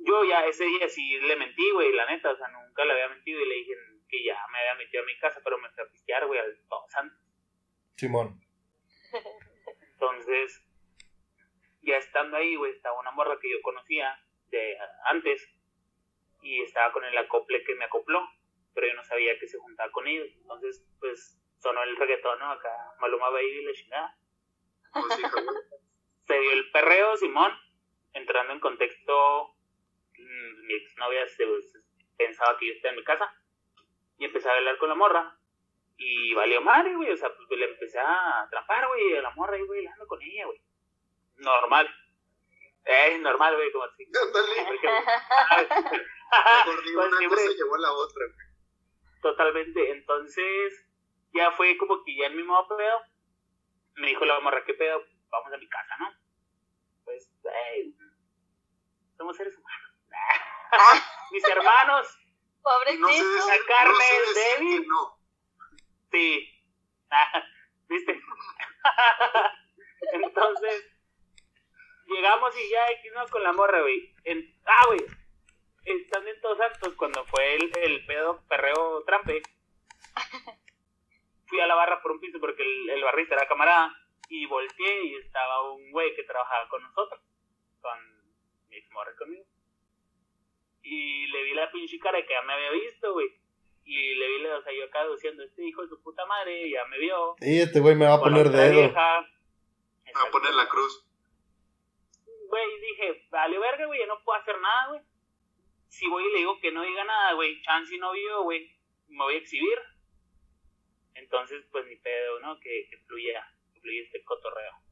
Yo ya ese día sí le mentí, güey, la neta, o sea, nunca le había mentido y le dije que ya me había metido a mi casa, pero me fui a pistear, güey, al Todos Santos. Simón. Entonces, ya estando ahí, güey, estaba una morra que yo conocía de antes y estaba con el acople que me acopló, pero yo no sabía que se juntaba con ellos. Entonces, pues, sonó el reggaetón, ¿no? Acá, Maluma Baby y la chingada. Pues. (laughs) Se dio el perreo, Simón, entrando en contexto, mi exnovia se, pensaba que yo estaba en mi casa y empecé a hablar con la morra y valió madre, güey, o sea, pues le empecé a atrapar, güey, a la morra y, güey, hablando con ella, güey. Normal. Es normal, güey, como así. Porque- (laughs) digo, Pues una siempre- cosa llevó a la otra. güey. Totalmente. Entonces, ya fue como que ya el mismo pedo. Me dijo la morra, ¿qué pedo? Vamos a mi casa, ¿no? Pues, hey, somos seres. Mis hermanos, no Pobrecito. decir, La carne no sé es decir débil. que no. sí. ¿Viste? (laughs) Entonces, llegamos y ya X con la morra, güey. En- Ah, güey. Estando en Todos Santos, cuando fue el, el pedo perreo trampe, fui a la barra por un piso porque el, el barrista era camarada y volteé y estaba un güey que trabajaba con nosotros, con mi morra conmigo. Y le vi la pinche cara que ya me había visto, güey. Y le vi, o sea, yo acá diciendo, este hijo de su puta madre ya me vio. Y este güey me va a poner dedo. vieja. A poner la cruz. Güey, dije, vale verga, güey, yo no puedo hacer nada, güey. Si voy y le digo que no diga nada, güey, chance y no vio, güey, me voy a exhibir. Entonces, pues ni pedo, ¿no? Que, que fluya, que fluya este cotorreo. (laughs)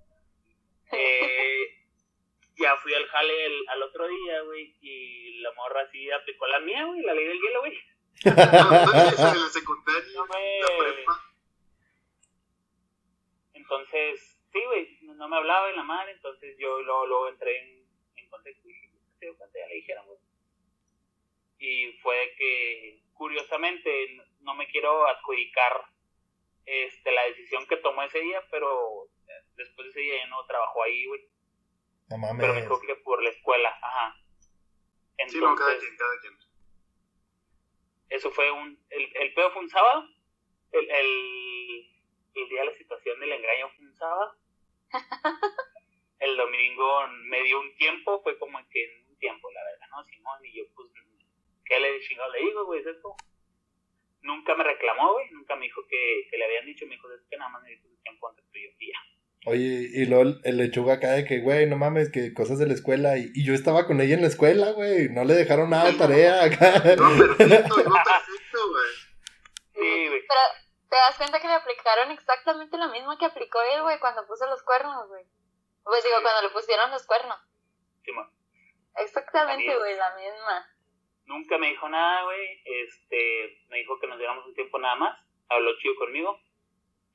Eh, ya fui al jale el- al otro día, güey, y la morra así aplicó la mía, güey, la ley del hielo, güey. No, no, eso de la secundaria, No me... la prepa. Entonces, sí, güey, no me hablaba en la madre, entonces yo luego, luego entré en, en contexto y dije, "Sí, cuando ya le dijeron, güey. Y fue que, curiosamente, no me quiero adjudicar este, la decisión que tomó ese día, pero después de ese día ya no trabajó ahí, güey. No Pero me dijo que por la escuela, ajá. Sí, no, cada quien, cada quien. eso fue un. El, el pedo fue un sábado. El, el, el día de la situación del engaño fue un sábado. (laughs) El domingo me dio un tiempo, fue como que en un tiempo, la verdad, ¿no? Simón, y yo, pues, ¿qué le chingado le digo, güey? ¿Es esto? Nunca me reclamó, güey, nunca me dijo que, que le habían dicho, me dijo, es que nada más me dijo un tiempo antes tuyo, y ya. Oye, y luego el- lechuga acá de que, güey, no mames, que cosas de la escuela. Y, y yo estaba con ella en la escuela, güey. No le dejaron nada de tarea (laughs) acá. No, perfecto, no, perfecto, güey. Sí, güey. Pero te das cuenta que le aplicaron exactamente lo mismo que aplicó él, güey, cuando puso los cuernos, güey. Pues digo, Sí. cuando le pusieron los cuernos. Simón. Exactamente, güey, la misma. Nunca me dijo nada, güey. Este, me dijo que nos diéramos un tiempo nada más. Habló chido conmigo.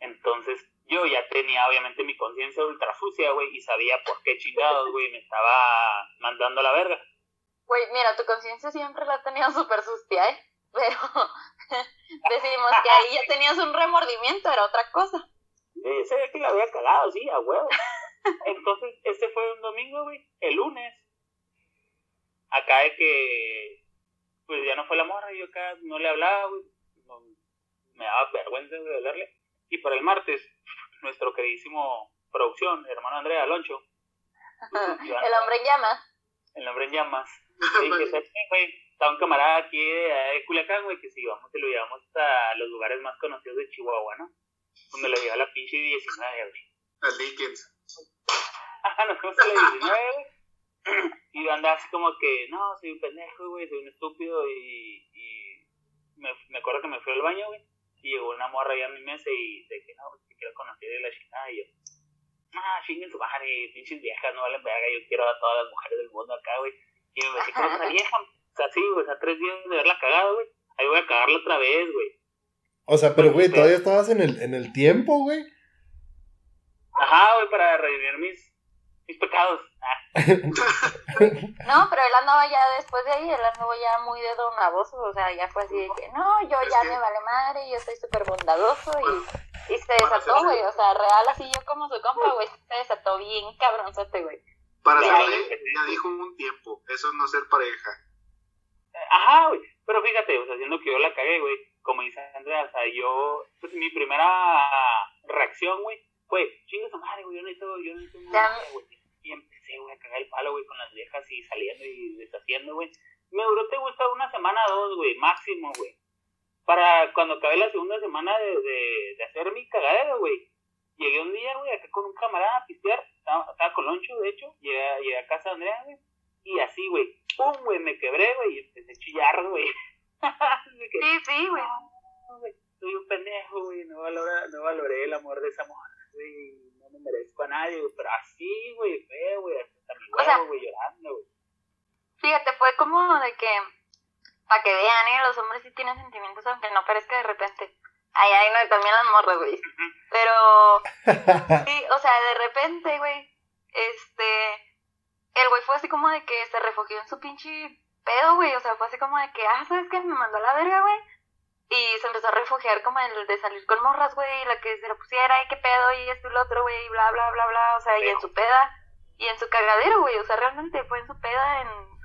Entonces, yo ya tenía obviamente mi conciencia ultra sucia, güey, y sabía por qué chingados, güey, me estaba mandando a la verga. Güey, mira, tu conciencia siempre la has tenido súper sucia, ¿eh? Pero (laughs) decimos que ahí ya tenías un remordimiento, era otra cosa. Sí, se ve que la había cagado, sí, a huevo. Entonces, este fue un domingo, güey. El lunes, acá de que, pues ya no fue la morra, yo acá no le hablaba, güey. No- me daba vergüenza de hablarle. Y para el martes, nuestro queridísimo producción, hermano Andrea Aloncho, (laughs) El hombre en llamas. el nombre en llamas, dije, ¿sabes qué, güey? Está un camarada aquí de, de Culiacán, güey, que si vamos y lo llevamos a los lugares más conocidos de Chihuahua, ¿no? Donde lo lleva la pinche 19, güey. Al Dickens. Ajá, nos fuimos a la 19, güey. Y yo andaba así como que, no, soy un pendejo, güey, soy un estúpido. Y, y me, me acuerdo que me fui al baño, güey. Y llegó una morra allá a mi mesa y de que, no, quiero conocer de la chingada. Y yo, ah, chinguen su madre, pinches viejas, no valen verga. Yo quiero a todas las mujeres del mundo acá, güey. Y me metí con una vieja. O sea, sí, güey, o sea, tres días de haberla cagado, güey. Ahí voy a cagarla otra vez, güey. O sea, pero, güey, todavía estabas en el, en el tiempo, güey. Ajá, güey, para redimir mis, mis pecados. Ah. (laughs) No, pero él andaba ya después de ahí, él andaba ya muy de donadoso, o sea, ya fue así de que, no, yo ya me vale madre, yo soy súper bondadoso y, y se desató, güey, o sea, real así yo como su compa, güey, se desató bien cabronzote, güey. Para Ya, hacerle, ya. dijo un tiempo. Eso es no ser pareja. Ajá, güey. Pero fíjate, o sea, siendo que yo la cagué, güey. Como dice Andrea, o sea, yo, pues mi primera reacción, güey, fue, chinga su madre, güey, yo necesito, yo necesito güey. Y empecé, güey, a cagar el palo, güey, con las viejas y saliendo y deshaciendo, güey. Me duró, te gusta, una semana o dos, güey, máximo, güey. Para cuando acabé la segunda semana de, de, de hacer mi cagadero, güey. Llegué un día, güey, acá con un camarada a pistear. Estaba, estaba con Loncho, de hecho. Llegué, llegué a casa de Andrea, güey. Y así, güey, pum, güey, me quebré, güey, y empecé a chillar, güey. (laughs) Sí, sí, güey. no, soy un pendejo, güey, no, valora, no valoré el amor de esa mujer, güey, no me merezco a nadie, güey, pero así, güey, feo, güey, hasta mi huevo, güey, llorando, güey. Fíjate, fue como de que, para que vean, ¿eh? Los hombres sí tienen sentimientos, aunque no parezca de repente. Ay, ay, no, y también las morras, güey. Pero, (laughs) sí, o sea, de repente, güey, este, el güey fue así como de que se refugió en su pinche pedo, güey. O sea, fue así como de que, ah, ¿sabes qué? Me mandó a la verga, güey. Y se empezó a refugiar como en el de salir con morras, güey, la que se lo pusiera y qué pedo y esto y lo otro, güey, y bla, bla, bla, bla. O sea, y en su peda, y en su cagadero, güey. O sea, realmente fue en su peda en...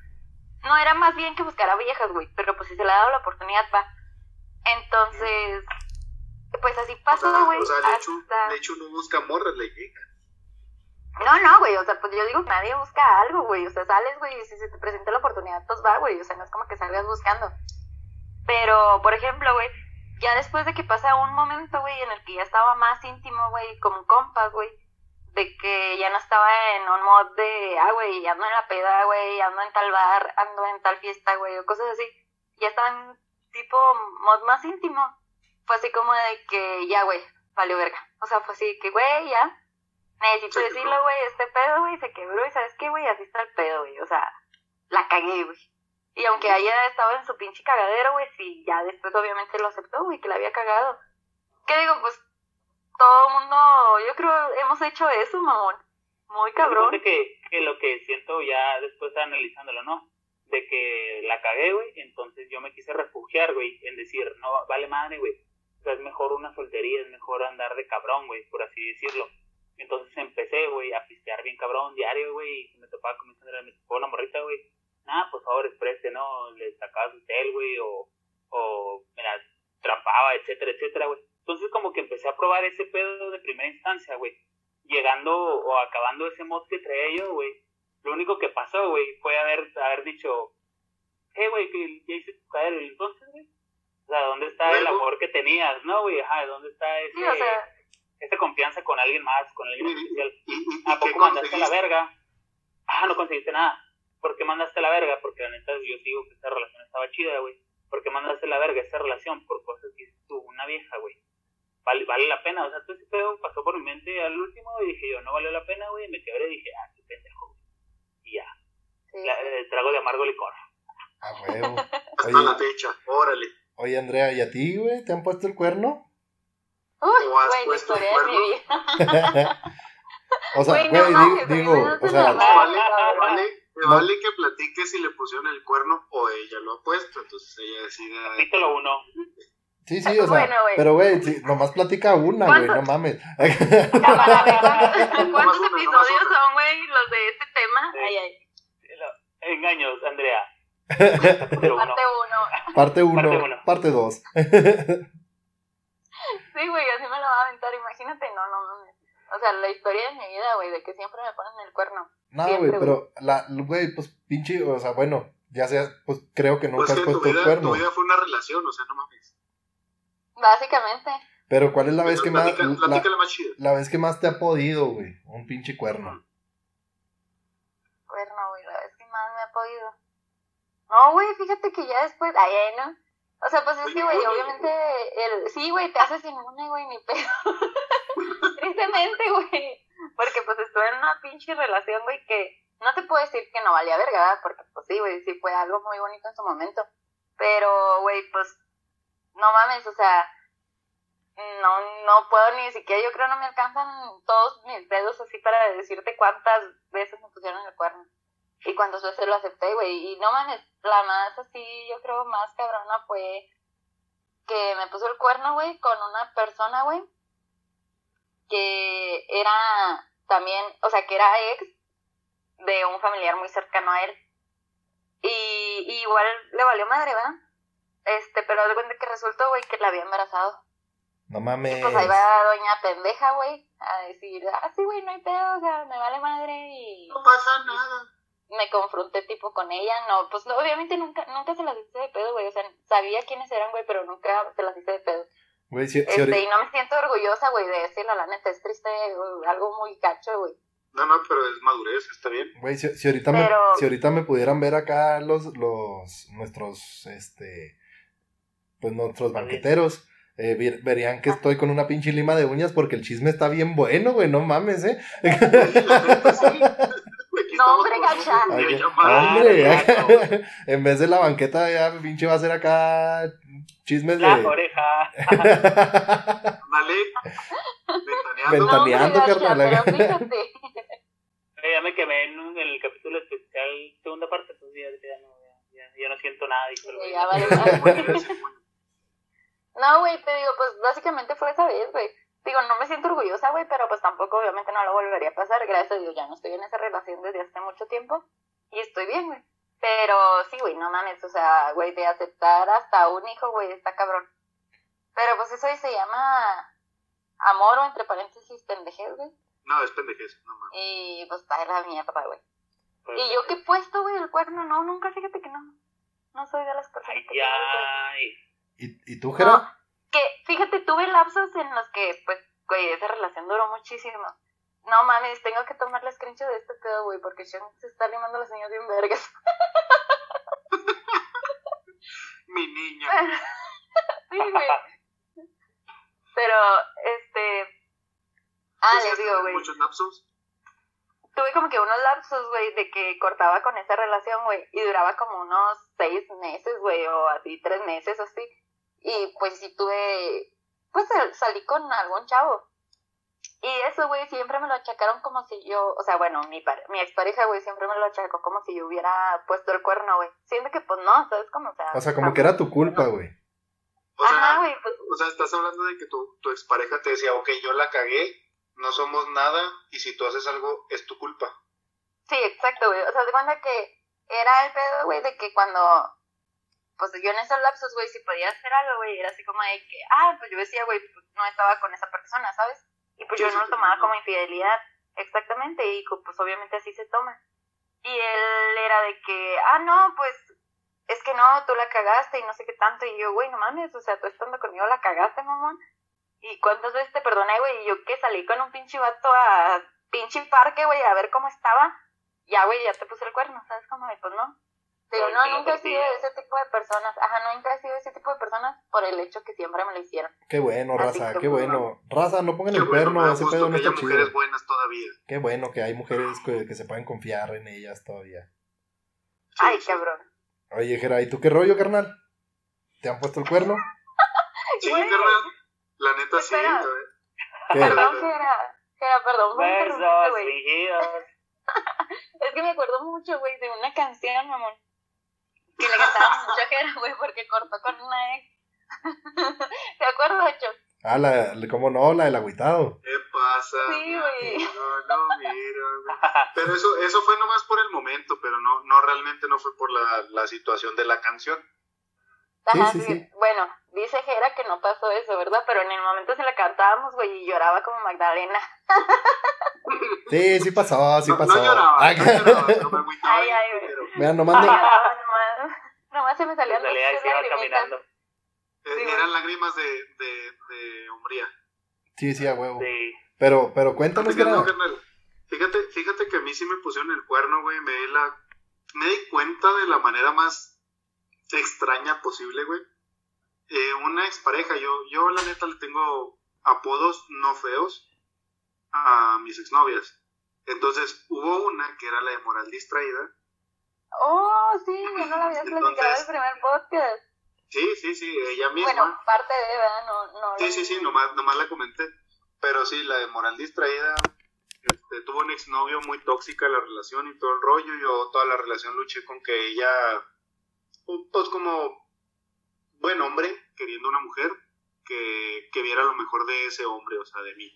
No, era más bien que buscara viejas, güey, pero pues si se le ha dado la oportunidad, va. Entonces, pues así O pasó, sea, güey, o sea, de hecho, hasta... de hecho no busca morras, le llega. No, no, güey, o sea, pues yo digo que nadie busca algo, güey, o sea, sales, güey, y si se te presenta la oportunidad, pues va, güey, o sea, no es como que salgas buscando. Pero, por ejemplo, güey, ya después de que pasa un momento, güey, en el que ya estaba más íntimo, güey, como compas, güey, de que ya no estaba en un mod de, ah, güey, ando en la peda, güey, ando en tal bar, ando en tal fiesta, güey, o cosas así. Ya estaba en tipo mod más íntimo. Fue así como de que, ya, güey, valió verga. O sea, fue así que, güey, ya, necesito Se decirlo, güey, este pedo, güey, se quebró y ¿sabes qué, güey? Así está el pedo, güey, o sea, la cagué, güey. Y aunque haya estado en su pinche cagadero, güey, sí, ya después obviamente lo aceptó, güey, que la había cagado. ¿Qué digo? Pues todo el mundo, yo creo, hemos hecho eso, mamón. Muy cabrón. Fíjate que, que lo que siento ya después analizándolo, ¿no? De que la cagué, güey, entonces yo me quise refugiar, güey, en decir, no, vale madre, güey. O sea, es mejor una soltería, es mejor andar de cabrón, güey, por así decirlo. Entonces empecé, güey, a pistear bien cabrón diario, güey, y me topaba con mi Sandra, me topó una morrita, güey. Nada, por favor, exprese, ¿no? Le sacaba su tel, güey, o, o me la trampaba, etcétera, etcétera, güey. Entonces como que empecé a probar ese pedo de primera instancia, güey. Llegando o acabando ese mod que traía yo, güey. Lo único que pasó, güey, fue haber, haber dicho, eh, güey, que ya hice tu caer entonces, güey. O sea, ¿dónde está el amor que tenías, no, güey? Ajá, ¿dónde está ese, Sí, o sea, esa confianza con alguien más, con alguien Y- especial? ¿Y, y, y ¿A poco mandaste a la verga? Ah, no conseguiste nada. ¿Por qué mandaste a la verga? Porque la neta yo digo que esta relación estaba chida, güey. ¿Por qué mandaste a la verga esa relación? Por cosas que hizo tú, una vieja, güey. Vale, vale la pena. O sea, todo ese pedo pasó por mi mente al último y dije yo, no valió la pena, güey. Me quebré y dije, ah, qué pendejo, güey. Y ya. sí, La- el trago de amargo licor. A huevo. Hasta (laughs) Oye. la fecha, órale. Oye, Andrea, ¿y a ti, güey? ¿Te han puesto el cuerno? Uy, ¿O has güey, la puesto el historia de mi cuerno? vida. (laughs) (laughs) o sea, Güey, no digo, o sea, Ah, vale, vale, me No. vale que platique si le pusieron el cuerno o ella lo ha puesto. Entonces ella decide. Capítulo uno. Sí, sí, o sea, Bueno, pero güey, sí, nomás platica una, güey, no mames. (laughs) ¿cuántos, episodios son, güey, los de este tema? Sí. Ay, ay, Engaños, Andrea. (laughs) Parte uno. Parte 1, Parte uno. parte 2. (laughs) Sí, güey, así me lo va a aventar, imagínate, no, no mames. O sea, la historia de mi vida, güey, de que siempre me ponen el cuerno. No, güey, pero la, güey, pues pinche, o sea, bueno, ya sea, pues creo que nunca Pues has que tu puesto el vida, cuerno. tu vida fue una relación, o sea, no mames. Básicamente. Pero ¿cuál es la vez que más, la, platícala más chida. la vez que más te ha podido, güey? Un pinche cuerno. Cuerno, güey, la vez que más me ha podido. No, güey, fíjate que ya después, ay, ay, no. O sea, pues es que, güey, obviamente, el, sí, güey, te haces inmune, güey, ni pedo. (laughs) Tristemente, güey. Porque, pues, estuve en una pinche relación, güey, que no te puedo decir que no valía verga, ¿verdad? Porque, pues, sí, güey, sí fue algo muy bonito en su momento. Pero, güey, pues, no mames, o sea, no, no puedo ni siquiera, yo creo no me alcanzan todos mis dedos así para decirte cuántas veces me pusieron el cuerno. Y cuántas veces lo acepté, güey. Y no mames, la más así, yo creo más cabrona fue que me puso el cuerno, güey, con una persona, güey, que era también, o sea, que era ex de un familiar muy cercano a él. Y, y igual le valió madre, ¿verdad? Este, pero de cuenta que resultó, güey, que la había embarazado. No mames. Pues ahí va doña pendeja, güey, a decir, ah, sí, güey, no hay pedo, o sea, me vale madre y No pasa nada. me confronté tipo con ella, no, pues no, obviamente nunca, nunca se las hice de pedo, güey, o sea, sabía quiénes eran, güey, pero nunca se las hice de pedo. Güey, si, si Este, ahorita- y no me siento orgullosa, güey, de decirlo, la neta, es triste, güey, algo muy cacho, güey. No, no, pero es madurez, está bien. güey, si, si ahorita Pero- me, si ahorita me pudieran ver acá los, los, nuestros, este, pues nuestros banqueteros, eh, ver- verían que estoy con una pinche lima de uñas porque el chisme está bien bueno, güey, no mames, eh. (laughs) La No, hombre, gato. (laughs) en vez de la banqueta ya pinche va a ser acá chismes La de... oreja. (laughs) Dale. Ventaneando. No, Ventaneando, carnal. Eh, ya me quemé en, un- en el capítulo especial, segunda parte, pues ya, ya no, ya, ya- ya no siento nada. dijo. Ya vale madre. Bueno, sí, bueno. No, güey, te digo, pues básicamente fue esa vez, güey. Digo, no me siento orgullosa, güey, pero pues tampoco obviamente no lo volvería a pasar. Gracias a Dios ya no estoy en esa relación desde hace mucho tiempo y estoy bien, güey. Pero sí, güey, no mames, o sea, güey, de aceptar hasta un hijo, güey, está cabrón. Pero pues eso se llama amor o entre paréntesis pendejez, güey. No, es pendejez, no mames. Y pues de la mierda, güey. Pues, Y yo que he puesto, güey, el cuerno, no, nunca, fíjate que no. No soy de las personas Ay, que ay. ¿Y, y tú, Jera? No, que fíjate, tuve lapsos en los que, pues, güey, esa relación duró muchísimo. No mames, tengo que tomar la screenshot de este pedo, güey, porque Sean se está limando las uñas bien vergas. (laughs) Mi niña. (laughs) sí, güey. Pero, este. Ah, les digo, güey. Muchos lapsos. Tuve como que unos lapsos, güey, de que cortaba con esa relación, güey, y duraba como unos seis meses, güey, o así, tres meses, o así. Y pues sí tuve. Pues sal- salí con algún chavo. Y eso, güey, siempre me lo achacaron como si yo, o sea, bueno, mi, pare- mi expareja, güey, siempre me lo achacó como si yo hubiera puesto el cuerno, güey. Siento que, pues no, ¿sabes cómo? O sea, O sea, como que era tu culpa, güey. O sea, Ajá, güey, pues o sea, estás hablando de que tu, tu expareja te decía, ok, yo la cagué, no somos nada, y si tú haces algo, es tu culpa. Sí, exacto, güey. O sea, de cuenta que era el pedo, güey, de que cuando, pues yo en esos lapsos, güey, si podía hacer algo, güey, era así como de que, ah, pues yo decía, güey, pues no estaba con esa persona, ¿sabes? Y pues Sí, yo no lo tomaba como infidelidad, exactamente, y pues obviamente así se toma. Y él era de que, ah, no, pues es que no, tú la cagaste y no sé qué tanto, y yo, güey, no mames, o sea, tú estando conmigo la cagaste, mamón. ¿Y cuántas veces te perdoné, güey? Y yo que salí con un pinche vato a pinche parque, güey, a ver cómo estaba. Ya, güey, ya te puse el cuerno, ¿sabes cómo? Y Pues no. Ay, no, nunca he sido de ese tipo de personas. Ajá, nunca he sido de ese tipo de personas por el hecho que siempre me lo hicieron. Qué bueno, Así raza, qué bueno. Raza, no pongan Qué el bueno, da ese pedo no está mujeres buenas todavía. Qué bueno que hay mujeres que, que se pueden confiar en ellas todavía. Sí, Ay, sí. cabrón. Oye, Jera, ¿y tú qué rollo, carnal? ¿Te han puesto el cuerno? Sí, carnal. La neta sí. Perdón, Jera. Jera, perdón. güey. fingidos. (laughs) Es que me acuerdo mucho, güey, de una canción, mamón. Que le cantaba mucho a Jera, güey, porque cortó con una ex. (laughs) ¿Te acuerdas, Cho? Ah, la, ¿cómo no? La del agüitado. ¿Qué pasa? Sí, güey. amigo? No, mira, güey. Pero eso, eso fue nomás por el momento, pero no, no realmente no fue por la, la situación de la canción. Ajá, Sí, sí. Bueno, dice Jera que no pasó eso, ¿verdad? Pero en el momento se la cantábamos, güey, y lloraba como Magdalena. Sí, sí pasó, sí no, pasó. no lloraba, Ah, no lloraba, pero me agüitaba. Ay, ay, güey. pero, Vean, nomás no- nomás. Se me salían dos salía caminando. eh, Sí, eran lágrimas de, de, de hombría. Sí, sí, a huevo. Sí. Pero, pero cuéntanos, Fíjate, no, carnal. Fíjate, fíjate que a mí sí me pusieron el cuerno, güey. Me di, la, me di cuenta de la manera más extraña posible, güey. Eh, una expareja, yo, yo la neta le tengo apodos no feos a mis exnovias. Entonces hubo una que era la de moral distraída. Oh, sí, ya no la habías platicado el primer podcast. Sí, sí, sí, ella misma. Bueno, parte de, ¿verdad? No, no. Sí, sí, sí, nomás, nomás la comenté. Pero sí, la de moral distraída, este, tuvo un exnovio muy tóxica la relación y todo el rollo. Yo toda la relación luché con que ella, pues, pues, como buen hombre, queriendo una mujer, que, que viera lo mejor de ese hombre, o sea, de mí.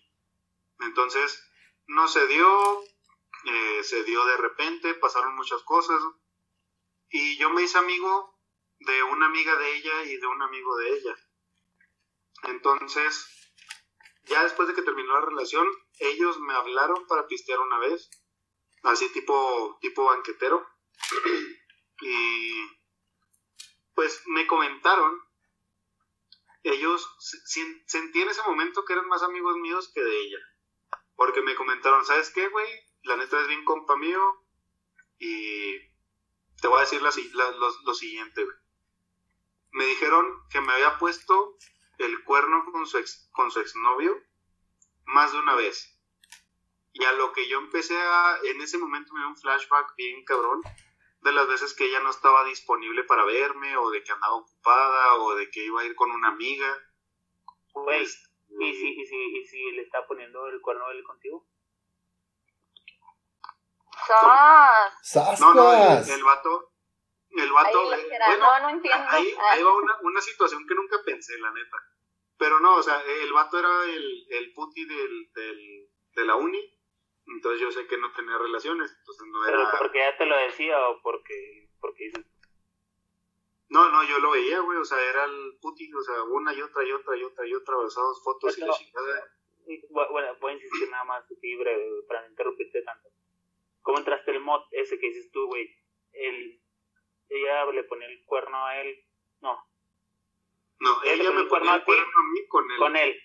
Entonces, no se dio, eh, se dio de repente, pasaron muchas cosas. Y yo me hice amigo de una amiga de ella y de un amigo de ella. Entonces, ya después de que terminó la relación, ellos me hablaron para pistear una vez, así tipo, tipo banquetero. y pues me comentaron, ellos se- se- sentí en ese momento que eran más amigos míos que de ella. Porque me comentaron, ¿sabes qué, güey? La neta es bien compa mío. Y te voy a decir la si- la- lo, lo siguiente, güey. Me dijeron que me había puesto el cuerno con su ex, con su exnovio más de una vez. Y a lo que yo empecé a, en ese momento me dio un flashback bien cabrón de las veces que ella no estaba disponible para verme, o de que andaba ocupada, o de que iba a ir con una amiga. Güey, Este, ¿y si, y, si, ¿y si le está poniendo el cuerno él contigo? ¡Sas! No, no, el, el vato, el vato, Ahí eh, bueno, no, no entiendo. ahí, Ah. ahí va una, una situación que nunca pensé, la neta. Pero no, o sea, el vato era el, el puti del, del, de la uni, entonces yo sé que no tenía relaciones, entonces no ¿Pero era... porque ya te lo decía o porque, porque No, no, yo lo veía, güey, o sea, era el puti, o sea, una y otra y otra y otra y otra, besados, fotos y la chingada. bu- bueno, voy a insistir nada más, así breve, para no interrumpirte tanto. ¿Cómo entraste el mod ese que dices tú, güey? El, ella le ponía el cuerno a él, no, No, Él ella le me pone el cuerno a ti. cuerno a mí con él. con él.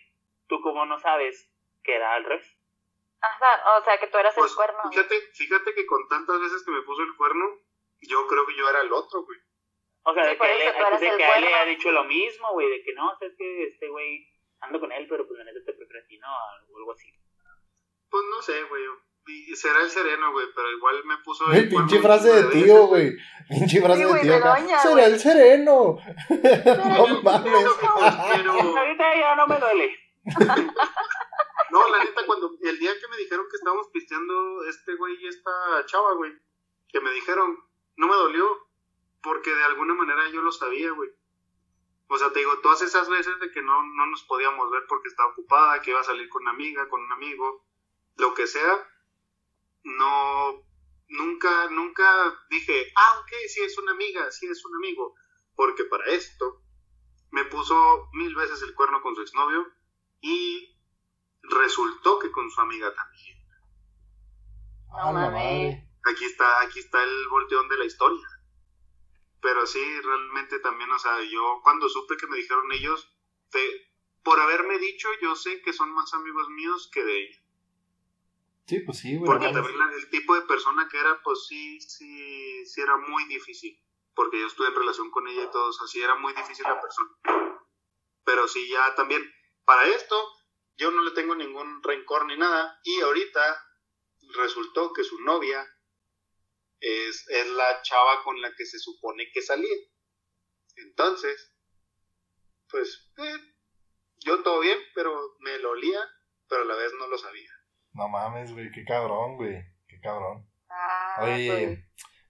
¿Tú cómo no sabes que era al revés? Ajá, o sea, que tú eras Pues, el cuerno. güey. fíjate, fíjate que con tantas veces que me puso el cuerno, yo creo que yo era el otro, güey. O sea, Sí, de que, él, de que a él le cuerno. ha dicho lo mismo, güey, de que no, o sea, es que este güey ando con él, pero pues la neta te prefiero a ti, no, o algo así. Pues no sé, güey. Y será el sereno, güey, pero igual me puso Güey, pinche frase de tío, güey. Pinche frase de tío Será el sereno. (laughs) no mames. Pero, Ahorita ya no me duele. (laughs) no, la neta, cuando el día que me dijeron que estábamos pisteando este güey y esta chava, güey, que me dijeron, no me dolió, porque de alguna manera yo lo sabía, güey. O sea, te digo, todas esas veces de que no, no nos podíamos ver porque estaba ocupada, que iba a salir con una amiga, con un amigo, lo que sea, no, nunca, nunca dije, ah, ok, sí es una amiga, sí es un amigo, porque para esto me puso mil veces el cuerno con su exnovio y resultó que con su amiga también. No A la mames. madre. Aquí está, aquí está el volteón de la historia. Pero sí, realmente también, o sea, yo cuando supe que me dijeron ellos, te- por haberme dicho, yo sé que son más amigos míos que de ella. Sí, pues sí, güey. Porque también el tipo de persona que era, pues sí, sí, sí era muy difícil. Porque yo estuve en relación con ella y todo, o sea, sí era muy difícil la persona. Pero sí, ya también, para esto, yo no le tengo ningún rencor ni nada. Y ahorita resultó que su novia es, es la chava con la que se supone que salía. Entonces, pues, eh, yo todo bien, pero me lo olía, pero a la vez no lo sabía. No mames, güey. Qué cabrón, güey. Qué cabrón. Ah, Oye, pues,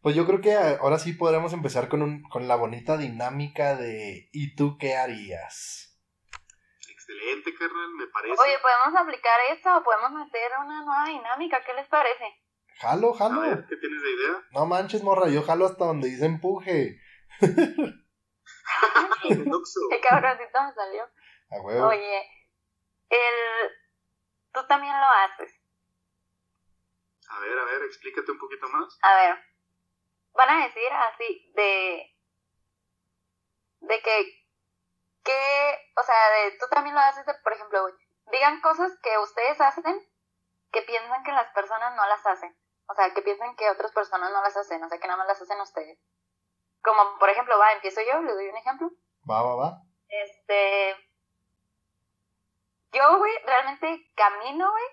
pues yo creo que ahora sí podremos empezar con, un, con la bonita dinámica de ¿y tú qué harías? Excelente, carnal, me parece. Oye, ¿podemos aplicar esto o podemos meter una nueva dinámica? ¿Qué les parece? Jalo, a jalo. ver, ¿qué tienes de idea? No manches, morra, yo jalo hasta donde dice empuje. (laughs) (laughs) Qué cabroncito me salió. A huevo. Oye, el... tú también lo haces. A ver, a ver, explícate un poquito más. A ver, van a decir así de... De que... Que... O sea, de tú también lo haces de, por ejemplo, güey, digan cosas que ustedes hacen que piensan que las personas no las hacen. O sea, que piensan que otras personas no las hacen. O sea, que nada más las hacen ustedes. Como, por ejemplo, va, empiezo yo, les doy un ejemplo. Va, va, va. Este. Yo, güey, realmente camino, güey,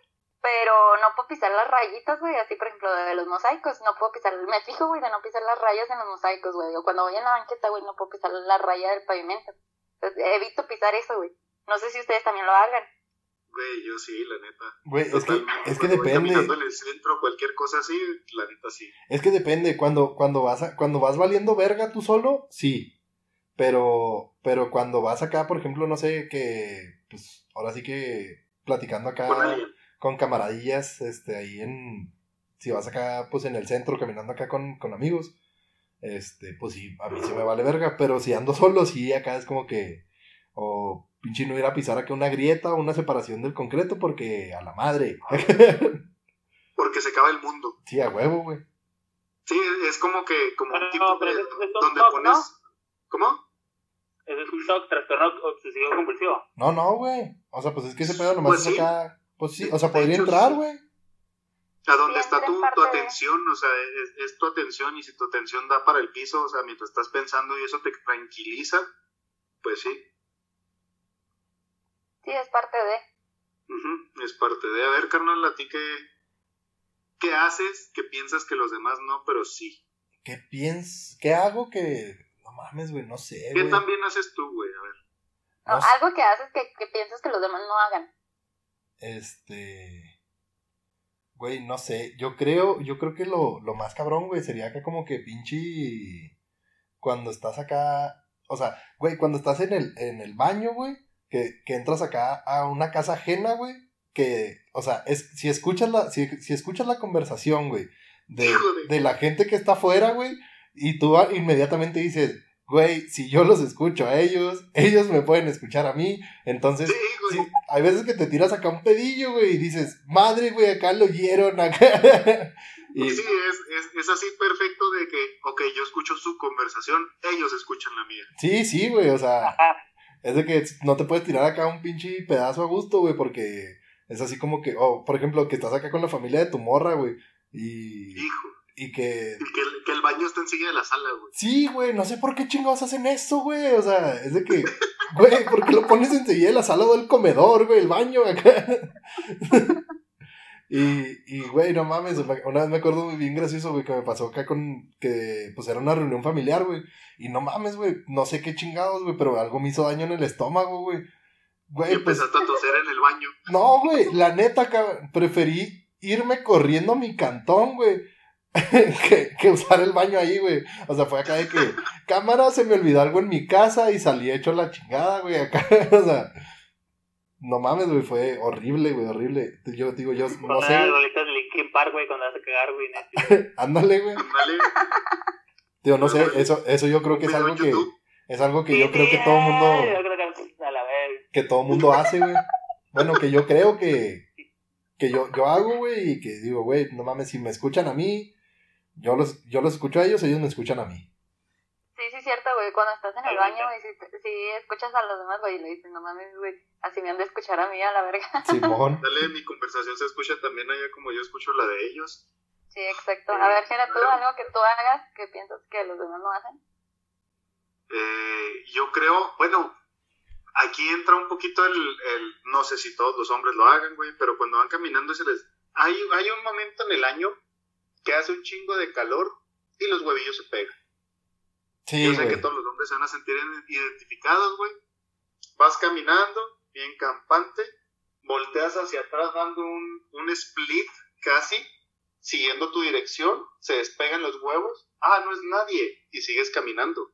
pero no puedo pisar las rayitas, güey. Así, por ejemplo, de los mosaicos, no puedo pisar. Me fijo, güey, de no pisar las rayas en los mosaicos, güey. O cuando voy en la banqueta, güey, no puedo pisar la raya del pavimento. Entonces, evito pisar eso, güey. No sé si ustedes también lo hagan. Güey, yo sí, la neta. Güey, es que, es que Cuando voy caminando depende. en el centro, cualquier cosa así, la neta sí. Es que depende. Cuando, cuando vas a- cuando vas valiendo verga tú solo, sí. Pero, pero cuando vas acá, por ejemplo, no sé, que, ahora sí que platicando acá Con camaradillas, este, ahí en, si vas acá, pues, en el centro, caminando acá con, con amigos, este, pues sí, a mí sí me vale verga, pero si ando (laughs) solo, sí, acá es como que, o pinche no ir a pisar acá una grieta o una separación del concreto, porque a la madre, (laughs) Porque se acaba el mundo. sí, a huevo, güey. Sí, es como que, como Pero un tipo no, de, donde pones... ¿no? ¿Cómo? Ese es un TOC, trastorno obsesivo compulsivo. No, no, güey, o sea, pues es que ese pedo nomás Pues es sí. acá, pues sí, o sea, podría hecho, entrar, güey. A dónde está tu, tu de- atención, o sea, es, es tu atención y si tu atención da para el piso, o sea, mientras estás pensando y eso te tranquiliza, pues sí, Sí, es parte de. ujú, es parte de, a ver, carnal, a ti qué, qué haces que piensas que los demás no, pero sí. ¿Qué piens, qué hago que, no mames, güey, no sé, ¿Qué güey. también haces tú, güey? A ver. No, No sé. algo que haces que, que piensas que los demás no hagan. Este. Güey, no sé. Yo creo, yo creo que lo, lo más cabrón, güey, sería acá como que pinche. Cuando estás acá. O sea, güey, cuando estás en el, en el baño, güey. Que, que entras acá a una casa ajena, güey. Que, o sea, es, si escuchas la, si, si escuchas la conversación, güey, de, de la gente que está afuera, güey, y tú inmediatamente dices, güey, si yo los escucho a ellos, ellos me pueden escuchar a mí. Entonces, Sí, güey. sí, hay veces que te tiras acá un pedillo, güey, y dices, madre, güey, acá lo oyeron, acá. (laughs) y, Sí, es, es, es así perfecto de que, ok, yo escucho su conversación, ellos escuchan la mía. sí, sí, güey, o sea, Ajá. es de que no te puedes tirar acá un pinche pedazo a gusto, güey, porque es así como que, o por ejemplo, que estás acá con la familia de tu morra, güey, y, Hijo. Y que Y que el, que el baño está enseguida de la sala, güey. Sí, güey, no sé por qué chingados hacen eso, güey. O sea, es de que, (laughs) güey, ¿por qué lo pones enseguida en la sala o del comedor, güey, el baño acá? (laughs) y, y, güey, no mames, una vez me acuerdo muy bien gracioso, güey, que me pasó acá con, que, pues era una reunión familiar, güey. Y no mames, güey, no sé qué chingados, güey, pero algo me hizo daño en el estómago, güey. Y Güey, pues, empezaste a toser en el baño. no, güey, la neta, cabrón, preferí irme corriendo a mi cantón, güey. (laughs) que, que usar el baño ahí, güey. O sea, fue acá de que, (laughs) cámara, se me olvidó algo en mi casa y salí hecho la chingada, güey, acá. (laughs) O sea, no mames, güey, fue horrible, güey, horrible. Yo digo, yo no sé, de Linkin Park, güey, cuando vas a cagar, güey. ándale, güey. Ándale, Digo, no sé, eso, eso yo creo que es algo que, es algo que yo creo que todo mundo, Yo creo que a la vez. que todo mundo hace, güey. Bueno, que yo creo que, que yo, yo hago, güey, y que digo, güey, no mames, si me escuchan a mí, yo los, yo los escucho a ellos, ellos me escuchan a mí. Sí, sí, cierto, güey. Cuando estás en el baño, güey, si, si escuchas a los demás, güey, y le dices, no mames, güey, así me han de escuchar a mí a la verga. (laughs) Simón. Dale, mi conversación se escucha también allá como yo escucho la de ellos. Sí, exacto. A ver, Jera, tú algo que tú hagas que piensas que los demás no hacen. Eh, yo creo, bueno, aquí entra un poquito el, el, no sé si todos los hombres lo hagan, güey, pero cuando van caminando se les... Hay, hay un momento en el año que hace un chingo de calor y los huevillos se pegan. Sí, Yo sé que todos los hombres se van a sentir identificados, güey. Vas caminando, bien campante, volteas hacia atrás dando un, un split casi, siguiendo tu dirección, se despegan los huevos. Ah, no es nadie, y sigues caminando.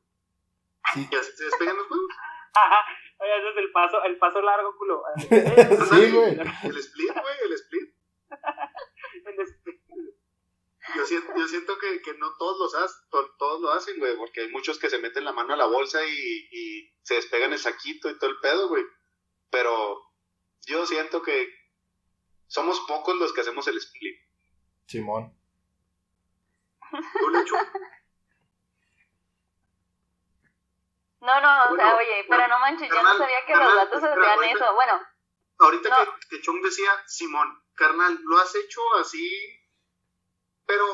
Sí. Y así se despegan los huevos. Ajá. Oye, ese es el paso, el paso largo, culo. (laughs) Sí, güey. El split, güey, el split. El split. Yo siento, yo siento que, que no todos, los hacen, to- todos lo hacen, güey, porque hay muchos que se meten la mano a la bolsa y, y se despegan el saquito y todo el pedo, güey. Pero yo siento que somos pocos los que hacemos el split. Simón. ¿Tú, Lechu? No, no, o sea, oye, bueno, pero no manches, yo no carnal, sabía que carnal, los gatos espera, hacían ahorita- eso. Bueno, Ahorita No. que, que Chong decía, Simón, carnal, lo has hecho así, pero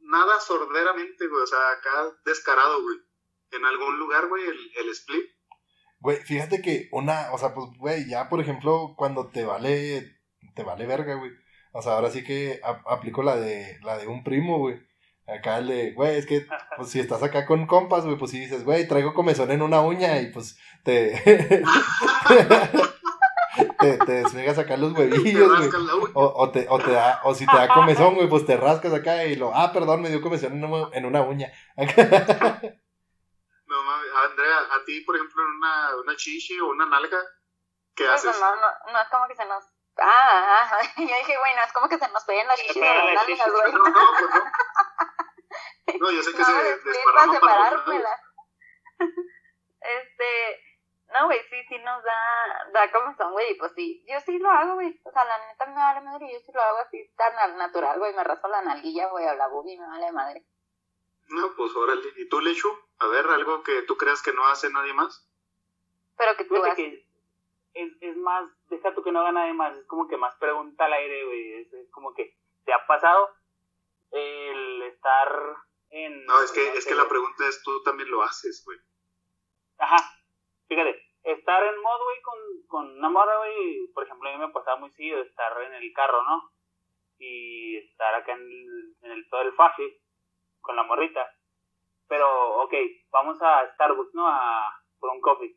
nada sorderamente, güey, o sea, acá descarado, güey. En algún lugar, güey, el, el split. Güey, fíjate que una, o sea, pues, güey, ya por ejemplo, cuando te vale, te vale verga, güey. O sea, ahora sí que ap- aplico la de, la de un primo, güey. Acá el de, güey, es que, pues si estás acá con compas, güey, pues si dices, güey, traigo comezón en una uña y pues te, (laughs) (laughs) te, te despegas acá los huevillos, güey. O, o, te, o, te da, o si te da comezón, güey, pues te rascas acá y lo, ah, perdón, me dio comezón en una, en una uña. No mames, Andrea, a ti, por ejemplo, en una, una chichi o una nalga, ¿qué pues, haces? no, no, no es como que se nos. Ah, ah, (laughs) yo dije, güey, no es como que se nos peguen las chichis de pegan las nalgas, güey. No, no, pues no. (laughs) No, yo sé que No, se explico desparraman para para los lados. separármela. (laughs) Este, no, güey, sí, sí nos da, da como son, güey, y pues sí, yo sí lo hago, güey, o sea, la neta me vale madre, yo sí lo hago así tan al natural, güey, me raspo la nalguilla, güey, o la boobie, me vale madre. No, pues órale. ¿Y tú, Lechu? A ver, algo que tú creas que no hace nadie más. Pero que tú Fíjate haces. que es, es más, deja tú que no haga nadie más, es como que más pregunta al aire, güey. Es, es como que te ha pasado el estar en. No, es que, es que la pregunta es, tú también lo haces, güey. Ajá, fíjate, estar en mod, güey, con, con una morra, güey, por ejemplo, a mí me pasaba muy seguido estar en el carro, ¿no? Y estar acá en el, en el todo el faje con la morrita. Pero, ok, vamos a Starbucks, ¿no? A por un coffee.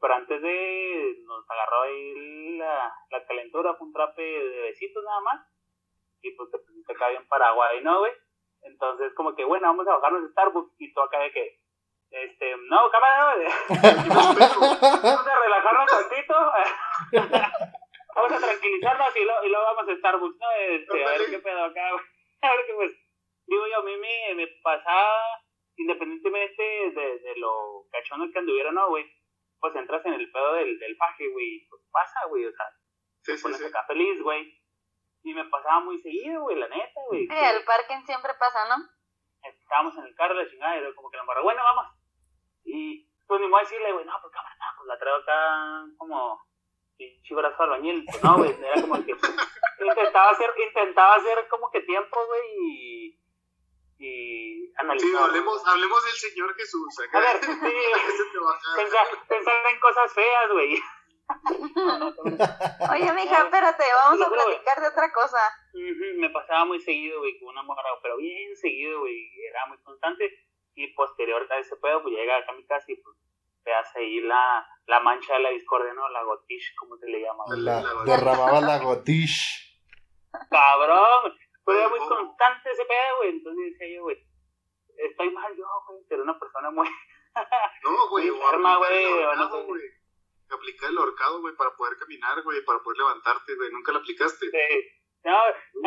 Pero antes de, nos agarró ahí la, la calentura, fue un trape de besitos nada más. Y pues te pusiste acá bien Paraguay, ¿no, güey? Entonces, como que, bueno, vamos a bajarnos de Starbucks. Y tú acá de que, este, no, cámara, güey. (laughs) Vamos a relajarnos tantito. (laughs) vamos a tranquilizarnos y, lo, y luego vamos a Starbucks, ¿no? Este, a ver qué pedo acá, güey. (laughs) A ver qué pues. Digo yo, a mí me, me pasaba, independientemente de, de lo cachondo que anduviera, no, güey, pues entras en el pedo del, del faje, güey, pues pasa, güey, o sea, Sí, te sí, pones sí. acá feliz, güey. Y me pasaba muy seguido, güey, la neta, güey. Sí, el parking siempre pasa, ¿no? Estábamos en el carro, la chingada, y era como que la morra, bueno, vamos. Y pues ni modo de decirle, güey, no, pues cámara, no, pues la traigo acá como pinche brazo de albañil. Pues no, güey, era como que (laughs) intentaba hacer, intentaba hacer como que tiempo, güey, y, y analizar. Sí, hablemos, hablemos del Señor Jesús. Acá. A ver, sí, (laughs) pensar, pensar en cosas feas, güey. (laughs) Oye, mija, espérate, vamos a platicar de otra cosa. Me pasaba muy seguido, güey, con una morra, pero bien seguido, güey, era muy constante. Y posterior a ese pedo, pues llega acá a mi casa y pues te hace ahí la, la mancha de la discordia, ¿no? La gotish, como se le llama. La, La- derramaba la gotish. Cabrón, pero era muy constante ese pedo, güey. Entonces decía yo, güey, estoy mal yo, güey, pero una persona muy... No, güey, Enferma, güey, el o no ahorcado, sé. güey. Aplicar el ahorcado, güey, para poder caminar, güey, para poder levantarte, güey. Nunca lo aplicaste. Sí. No,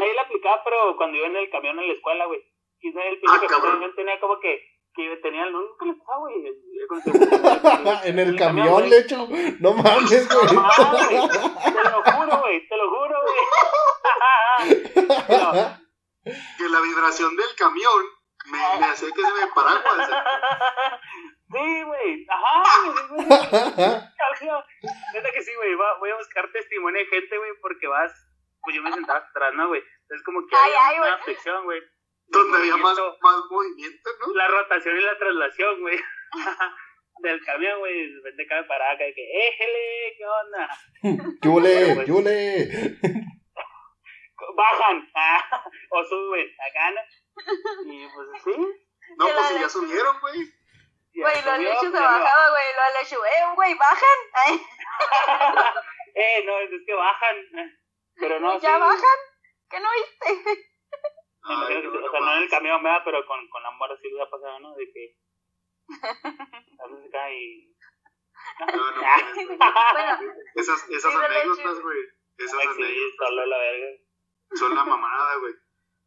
ahí la aplicaba, pero cuando iba en el camión en la escuela, güey. Quizá el Ah, pinche camión tenía como que, que tenía el nunca le pasaba, güey. En el camión, de hecho. No mames, No güey. mames. Te lo juro, güey, te lo juro, güey. No, (laughs) Que la vibración del camión me, me hacía que se me paraguas. Sí, güey. Ajá, güey. (laughs) Neta que sí, güey. va- Voy a buscar testimonio de gente, güey, porque vas. Pues yo me sentaba atrás, ¿no, güey? Es como que Ay, había ay, una fricción, güey. Donde había más, Movimiento, más movimiento, ¿no? La rotación y la traslación, güey. (laughs) Del camión, güey. De repente cae parada acá de que, éjele, ¿qué onda? (laughs) Yule, yule. (laughs) Bajan. ah, o suben. Acá, ¿no? Y pues sí. No, pues si ya subieron, güey. Güey, los lechos se ya no- bajaba, güey, los lechos, eh, güey, bajan. Eh, no, es que bajan. Pero no, ya sí. bajan. ¿Qué no viste? Ay, no, o sea, no en el camión, ¿verdad? Pero con, con la morra sí ha pasado, ¿no? De que. (laughs) La música y. (laughs) No, no. Bueno, Esas, esas Sí, anécdotas, güey. Esas anécdotas. sí, solo la verga. son la mamada, güey.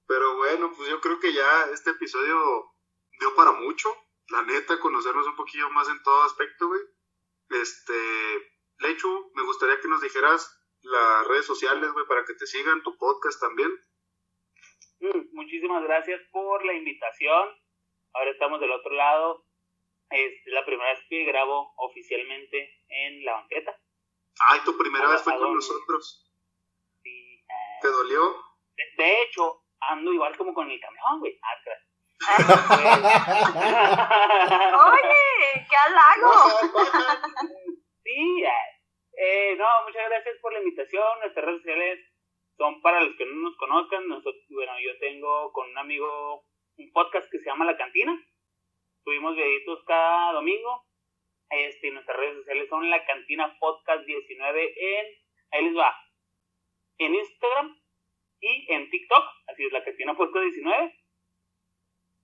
Pero bueno, pues yo creo que ya este episodio dio para mucho. La neta, conocernos un poquillo más en todo aspecto, güey. Este, Lechu, me gustaría que nos dijeras las redes sociales, güey, para que te sigan, tu podcast también. Mm, Muchísimas gracias por la invitación. Ahora estamos del otro lado. Es la primera vez que grabo oficialmente en la banqueta. Ay, tu primera vez fue con nosotros. Sí, eh, ¿Te dolió? de, de hecho, ando igual como con el camión, güey. Ah, tras. (laughs) oye, qué halago. Sí, eh, eh, no, muchas gracias por la invitación. Nuestras redes sociales son para los que no nos conozcan. Nosotros, bueno, yo tengo con un amigo un podcast que se llama La Cantina. Subimos videitos cada domingo. Este, nuestras redes sociales son La Cantina Podcast 19 en, ahí les va, en Instagram y en TikTok, así es La Cantina Podcast 19.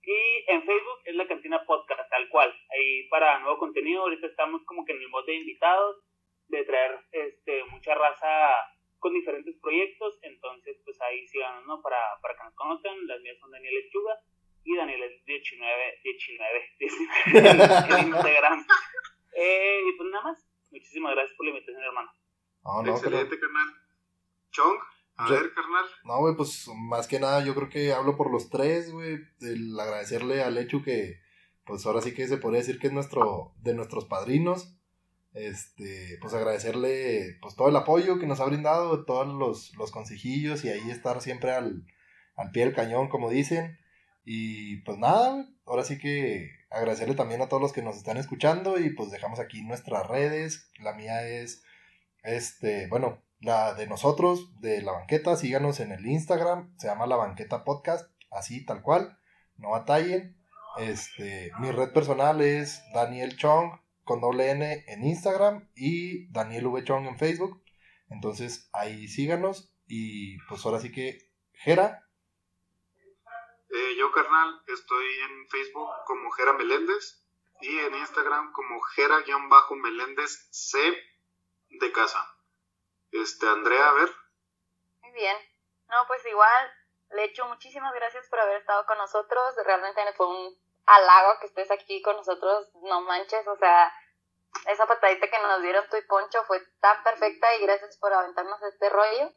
Y en Facebook es La Cantina Podcast, tal cual. Ahí para nuevo contenido, ahorita estamos como que en el bote de invitados, de traer este, mucha raza con diferentes proyectos, entonces pues ahí síganos, ¿no? Para, para que nos conozcan, las mías son Daniel Lechuga y Daniel 19, 19, 19 en, en Instagram. (laughs) Eh, y pues nada más, muchísimas gracias por la invitación, hermano. No, no, pero- Excelente, carnal. Chong, a Yo- ver, carnal. No, güey, pues más que nada yo creo que hablo por los tres, güey. El agradecerle al Lechu que, pues ahora sí que se podría decir que es nuestro, de nuestros padrinos. Este, pues agradecerle pues todo el apoyo que nos ha brindado, todos los, los consejillos y ahí estar siempre al, al pie del cañón, como dicen. Y pues nada, ahora sí que agradecerle también a todos los que nos están escuchando y pues dejamos aquí nuestras redes. La mía es, este, bueno, la de nosotros, de la banqueta, síganos en el Instagram, se llama la banqueta podcast, así tal cual, no batallen. Este, mi red personal es Daniel Chong con doble N en Instagram y Daniel V Chong en Facebook. Entonces ahí síganos y pues ahora sí que Jera, Eh, yo, carnal, estoy en Facebook como Jera Meléndez y en Instagram como Jera-Meléndez C de casa. Este, Andrea, a ver. Muy bien. No, pues igual, Lechu, muchísimas gracias por haber estado con nosotros. Realmente fue un halago que estés aquí con nosotros, no manches, o sea, esa patadita que nos dieron tú y Poncho fue tan perfecta y gracias por aventarnos este rollo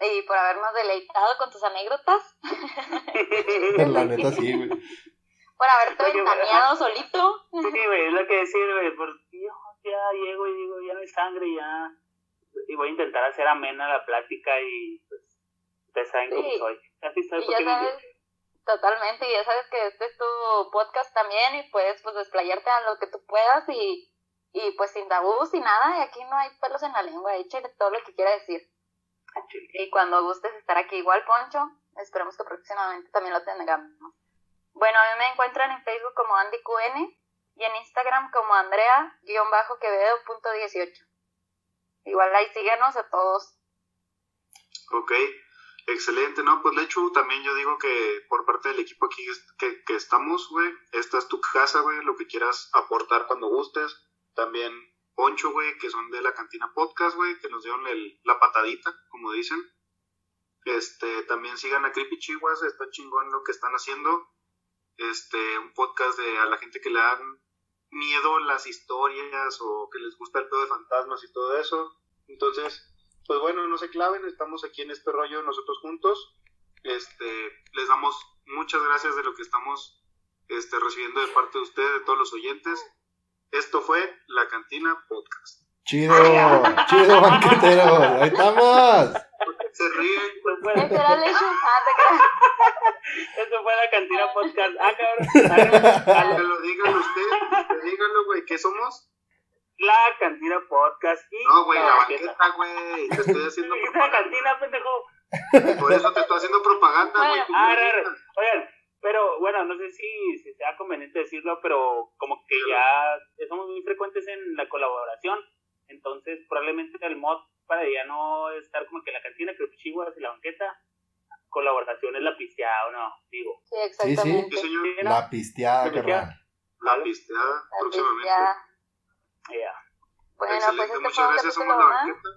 y por habernos deleitado con tus anécdotas. (laughs) La neta sí, güey. Por haberte ventaneado solito. Sí, güey, es lo que decir, güey, porque yo ya llego y digo, ya no hay sangre, ya. Y voy a intentar hacer amena la plática y pues, ustedes saben cómo soy. Así soy porque ya sabes, totalmente, y ya sabes que este es tu podcast también y puedes pues desplayarte a lo que tú puedas y, y pues sin tabús y nada, y aquí no hay pelos en la lengua, échale todo lo que quiera decir. Y cuando gustes estar aquí igual, Poncho, esperemos que próximamente también lo tengamos. Bueno, a mí me encuentran en Facebook como AndyQN y en Instagram como Andrea-Quevedo.18. Igual ahí síguenos a todos. Ok, excelente, ¿no? Pues Lechu, también yo digo que por parte del equipo aquí que, que estamos, güey, esta es tu casa, güey, lo que quieras aportar cuando gustes. También Poncho, güey, que son de la Cantina Podcast, güey, que nos dieron el- la patadita, como dicen. Este, también sigan a Creepy Chihuas, está chingón lo que están haciendo. Este, un podcast de a la gente que le dan miedo las historias o que les gusta el pedo de fantasmas y todo eso. Entonces, pues bueno, no se claven, estamos aquí en este rollo nosotros juntos. Este, les damos muchas gracias de lo que estamos este, recibiendo de parte de ustedes, de todos los oyentes. Esto fue La Cantina Podcast. Chido, chido, banquetero. Ahí estamos. Se ríen, Pues era Lechu. Ah, fue la cantina podcast. Ah, cabrón. que lo digan ustedes, que díganlo, güey, ¿qué somos? La cantina podcast y No, güey, la banqueta. banqueta, güey, te estoy (laughs) haciendo Dijiste la cantina, pendejo. Por eso te estoy haciendo propaganda, güey. tú Ah, re. digas. Oigan, pero bueno, no sé si, si sea conveniente decirlo, pero como que ya somos muy frecuentes en la colaboración, entonces probablemente el mod para ya no estar como que en la cantina, que Chihuahua y la banqueta, colaboración es la pisteada, ¿o no? Digo. Sí, Sí, exactamente. Sí, señor. La pisteada, La pisteada. carnal. la pisteada La próximamente. pisteada. Ya. Bueno, Excelente, pues este muchas fue un gracias, somos la más. banqueta.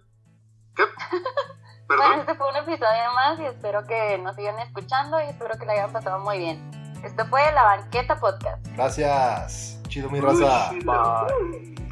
¿Qué? (laughs) Bueno, ¿Perdón? este fue un episodio más y espero que nos sigan escuchando y espero que la hayan pasado muy bien. Esto fue La Banqueta Podcast. Gracias. Chido, mi raza. Uy, Bye.